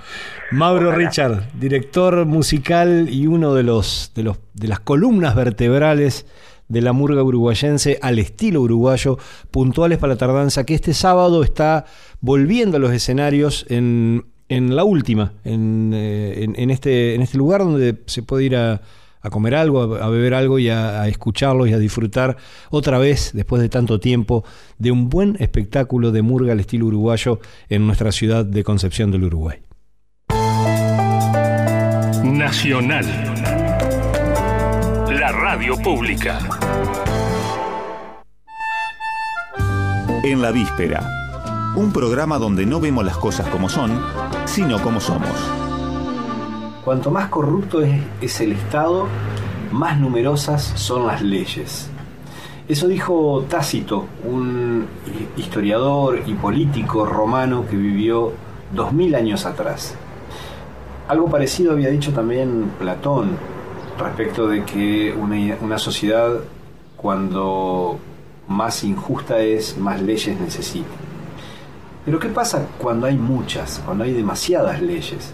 Mauro Richard, director musical y uno de los, de los de las columnas vertebrales de la murga uruguayense al estilo uruguayo, puntuales para la tardanza, que este sábado está volviendo a los escenarios en, en la última, en, eh, en, este, en este lugar donde se puede ir a, a comer algo, a, a beber algo y a, a, escucharlos y a disfrutar otra vez, después de tanto tiempo, de un buen espectáculo de murga al estilo uruguayo en nuestra ciudad de Concepción del Uruguay. Nacional. La radio pública. En la víspera, un programa donde no vemos las cosas como son, sino como somos. Cuanto más corrupto es, es, el Estado, más numerosas son las leyes. Eso dijo Tácito, un historiador y político romano que vivió dos mil años atrás. Algo parecido había dicho también Platón respecto de que una, una sociedad cuando más injusta es, más leyes necesita. Pero ¿qué pasa cuando hay muchas, cuando hay demasiadas leyes?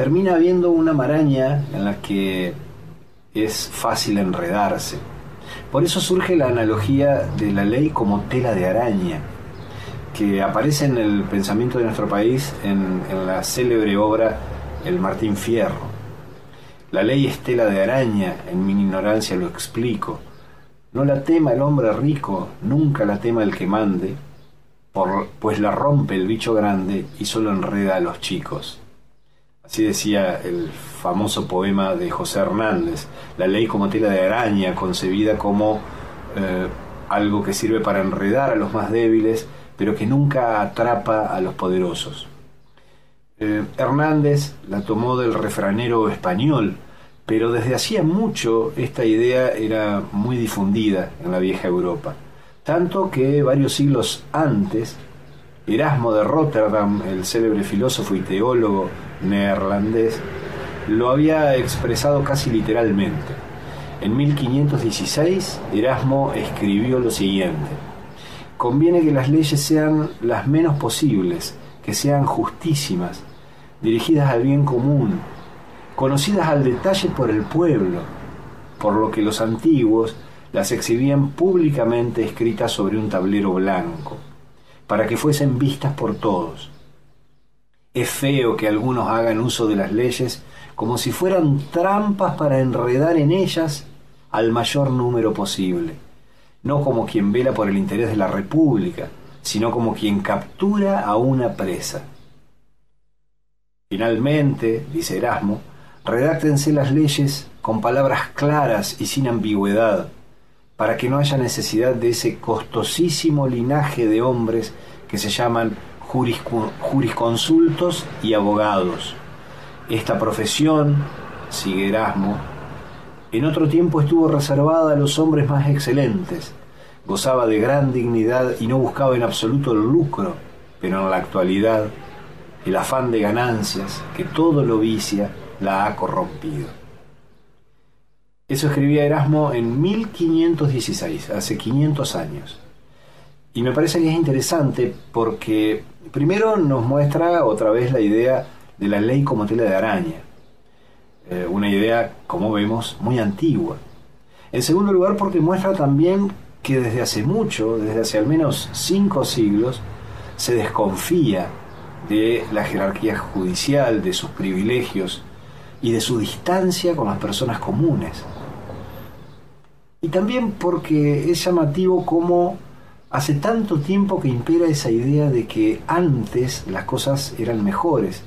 termina habiendo una maraña en la que es fácil enredarse. Por eso surge la analogía de la ley como tela de araña, que aparece en el pensamiento de nuestro país en, en la célebre obra El Martín Fierro. La ley es tela de araña, en mi ignorancia lo explico. No la tema el hombre rico, nunca la tema el que mande, por, pues la rompe el bicho grande y solo enreda a los chicos. Así decía el famoso poema de José Hernández, la ley como tela de araña, concebida como eh, algo que sirve para enredar a los más débiles, pero que nunca atrapa a los poderosos. Eh, Hernández la tomó del refranero español, pero desde hacía mucho esta idea era muy difundida en la vieja Europa, tanto que varios siglos antes, Erasmo de Rotterdam, el célebre filósofo y teólogo neerlandés, lo había expresado casi literalmente. En 1516, Erasmo escribió lo siguiente. Conviene que las leyes sean las menos posibles, que sean justísimas, dirigidas al bien común, conocidas al detalle por el pueblo, por lo que los antiguos las exhibían públicamente escritas sobre un tablero blanco, para que fuesen vistas por todos es feo que algunos hagan uso de las leyes como si fueran trampas para enredar en ellas al mayor número posible, no como quien vela por el interés de la República, sino como quien captura a una presa. Finalmente, dice Erasmo, redáctense las leyes con palabras claras y sin ambigüedad, para que no haya necesidad de ese costosísimo linaje de hombres que se llaman jurisconsultos y abogados. Esta profesión, sigue Erasmo, en otro tiempo estuvo reservada a los hombres más excelentes, gozaba de gran dignidad y no buscaba en absoluto el lucro, pero en la actualidad el afán de ganancias que todo lo vicia la ha corrompido. Eso escribía Erasmo en 1516, hace 500 años. Y me parece que es interesante porque primero nos muestra otra vez la idea de la ley como tela de araña. Eh, una idea, como vemos, muy antigua. En segundo lugar, porque muestra también que desde hace mucho, desde hace al menos cinco siglos, se desconfía de la jerarquía judicial, de sus privilegios y de su distancia con las personas comunes. Y también porque es llamativo cómo hace tanto tiempo que impera esa idea de que antes las cosas eran mejores,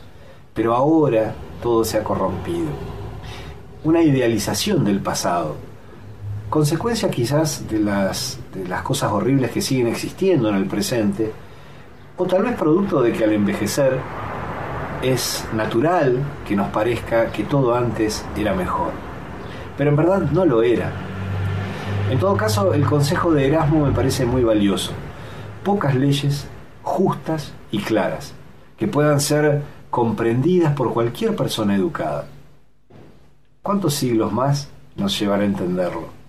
pero ahora todo se ha corrompido. Una idealización del pasado, consecuencia quizás de las, de las cosas horribles que siguen existiendo en el presente, o tal vez producto de que al envejecer es natural que nos parezca que todo antes era mejor. Pero en verdad no lo era. En todo caso, el consejo de Erasmo me parece muy valioso. Pocas leyes justas y claras, que puedan ser comprendidas por cualquier persona educada. ¿Cuántos siglos más nos llevará a entenderlo?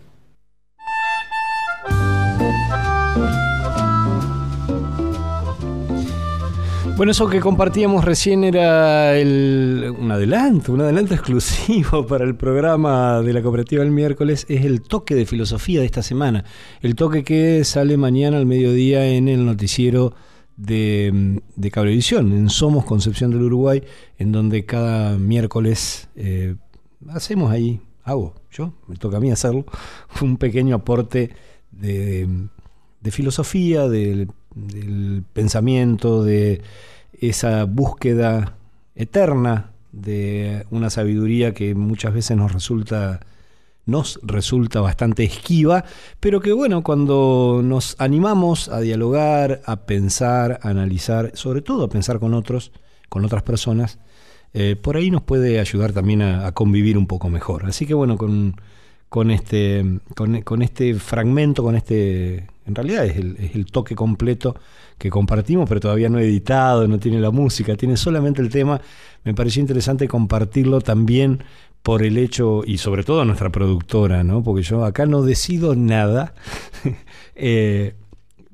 Bueno, eso que compartíamos recién era un adelanto, un adelanto exclusivo para el programa de la cooperativa el miércoles, es el toque de filosofía de esta semana, el toque que sale mañana al mediodía en el noticiero de, de Cablevisión, en Somos Concepción del Uruguay, en donde cada miércoles eh, hacemos ahí, hago, yo, me toca a mí hacerlo, un pequeño aporte de, de filosofía, del del pensamiento, de esa búsqueda eterna de una sabiduría que muchas veces nos resulta nos resulta bastante esquiva, pero que bueno, cuando nos animamos a dialogar, a pensar, a analizar, sobre todo a pensar con otros, con otras personas, eh, por ahí nos puede ayudar también a, convivir un poco mejor. Así que bueno, con, con este, con, este fragmento, con este, en realidad es el, toque completo que compartimos, pero todavía no editado, no tiene la música, tiene solamente el tema. Me pareció interesante compartirlo también por el hecho, y sobre todo a nuestra productora, ¿no? porque yo acá no decido nada. eh,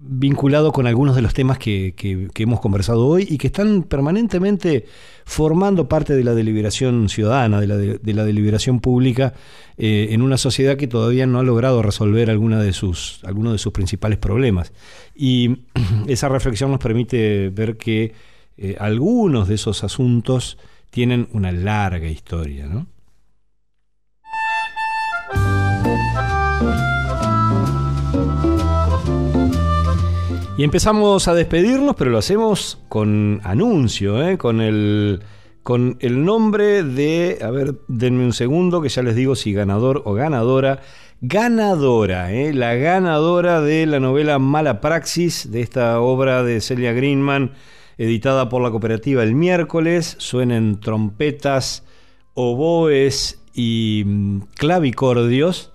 vinculado con algunos de los temas que, hemos conversado hoy y que están permanentemente formando parte de la deliberación ciudadana, de la, de, la deliberación pública eh, en una sociedad que todavía no ha logrado resolver alguna de sus, algunos de sus principales problemas. Y esa reflexión nos permite ver que eh, algunos de esos asuntos tienen una larga historia. ¿no? Y empezamos a despedirnos, pero lo hacemos con anuncio, ¿eh? con, el, con el nombre de, a ver, denme un segundo, que ya les digo si ganador o ganadora. Ganadora, ¿eh? la ganadora de la novela Mala Praxis, de esta obra de Celia Greenman, editada por la cooperativa el miércoles. Suenen trompetas, oboes y mm, clavicordios.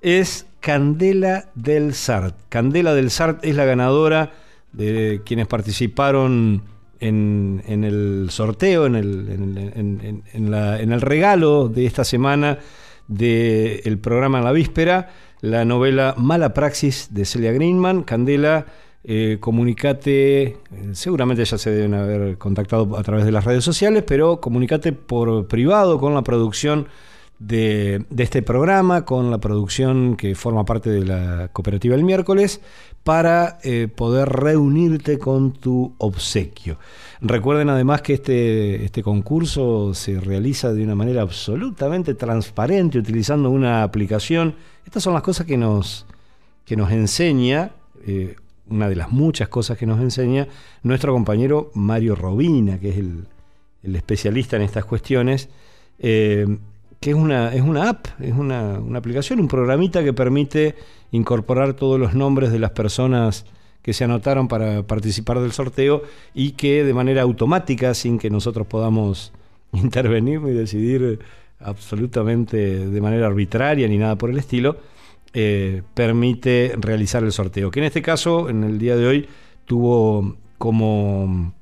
Es Candela del Sart. Candela del Sart es la ganadora de quienes participaron en, el sorteo, en el, en, regalo de esta semana del programa La Víspera, la novela Mala Praxis de Celia Greenman. Candela, eh, comunicate, seguramente ya se deben haber contactado a través de las redes sociales, pero comunicate por privado con la producción de, este programa con la producción que forma parte de la cooperativa el miércoles para eh, poder reunirte con tu obsequio. Recuerden además que este, este concurso se realiza de una manera absolutamente transparente utilizando una aplicación. Estas son las cosas que nos, que nos enseña, eh, una de las muchas cosas que nos enseña nuestro compañero Mario Robina, que es el, especialista en estas cuestiones. Eh, que es una, es una app, es una, aplicación, un programita que permite incorporar todos los nombres de las personas que se anotaron para participar del sorteo y que de manera automática, sin que nosotros podamos intervenir y decidir absolutamente de manera arbitraria ni nada por el estilo, eh, permite realizar el sorteo. Que en este caso, en el día de hoy, tuvo como,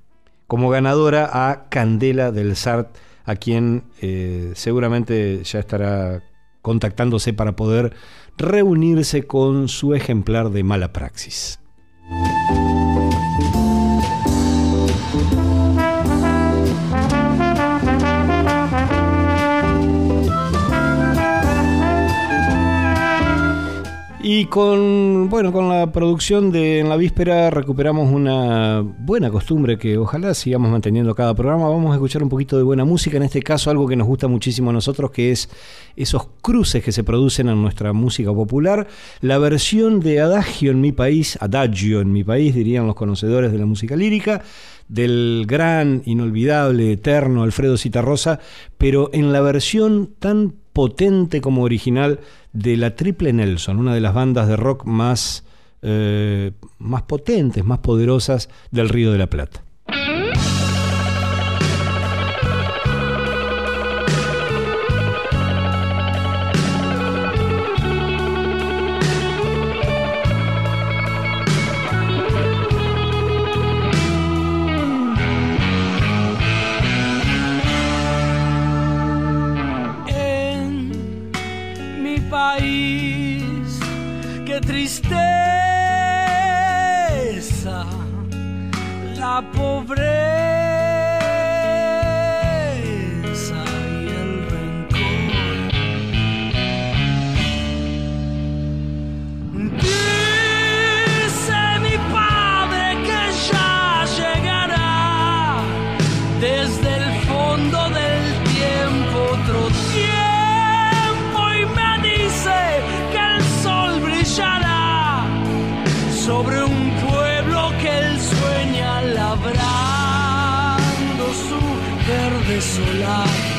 como ganadora a Candela del SART a quien eh, seguramente ya estará contactándose para poder reunirse con su ejemplar de mala praxis. Y con, bueno, con la producción de En la Víspera recuperamos una buena costumbre que ojalá sigamos manteniendo cada programa. Vamos a escuchar un poquito de buena música, en este caso algo que nos gusta muchísimo a nosotros, que es esos cruces que se producen en nuestra música popular. La versión de Adagio en mi país, Adagio en mi país, dirían los conocedores de la música lírica, del gran, inolvidable, eterno Alfredo Citarrosa, pero en la versión tan potente como original de la Triple Nelson, una de las bandas de rock más, eh, más potentes, más poderosas del Río de la Plata. solar.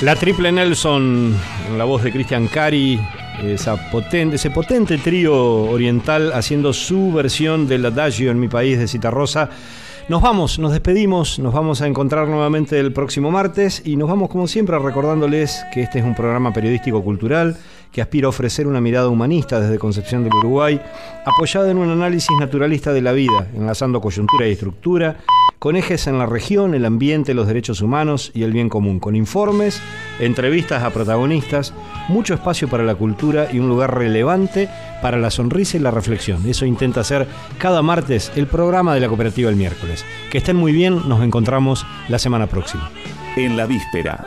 La Triple Nelson, en la voz de Christian Cari, esa potente, ese potente trío oriental haciendo su versión del Adagio en mi país de Citarrosa. Nos vamos, nos despedimos, nos vamos a encontrar nuevamente el próximo martes y nos vamos como siempre recordándoles que este es un programa periodístico cultural que aspira a ofrecer una mirada humanista desde Concepción del Uruguay, apoyada en un análisis naturalista de la vida, enlazando coyuntura y estructura, con ejes en la región, el ambiente, los derechos humanos y el bien común, con informes, entrevistas a protagonistas, mucho espacio para la cultura y un lugar relevante para la sonrisa y la reflexión. Eso intenta hacer cada martes el programa de la cooperativa el miércoles. Que estén muy bien, nos encontramos la semana próxima. En la víspera.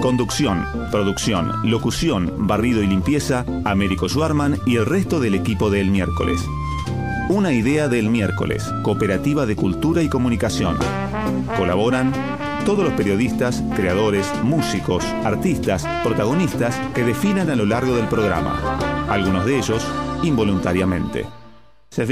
Conducción, producción, locución, barrido y limpieza, Américo Schwarman y el resto del equipo del miércoles. Una idea del miércoles, Cooperativa de Cultura y Comunicación. Colaboran todos los periodistas, creadores, músicos, artistas, protagonistas que definan a lo largo del programa. Algunos de ellos involuntariamente. Se.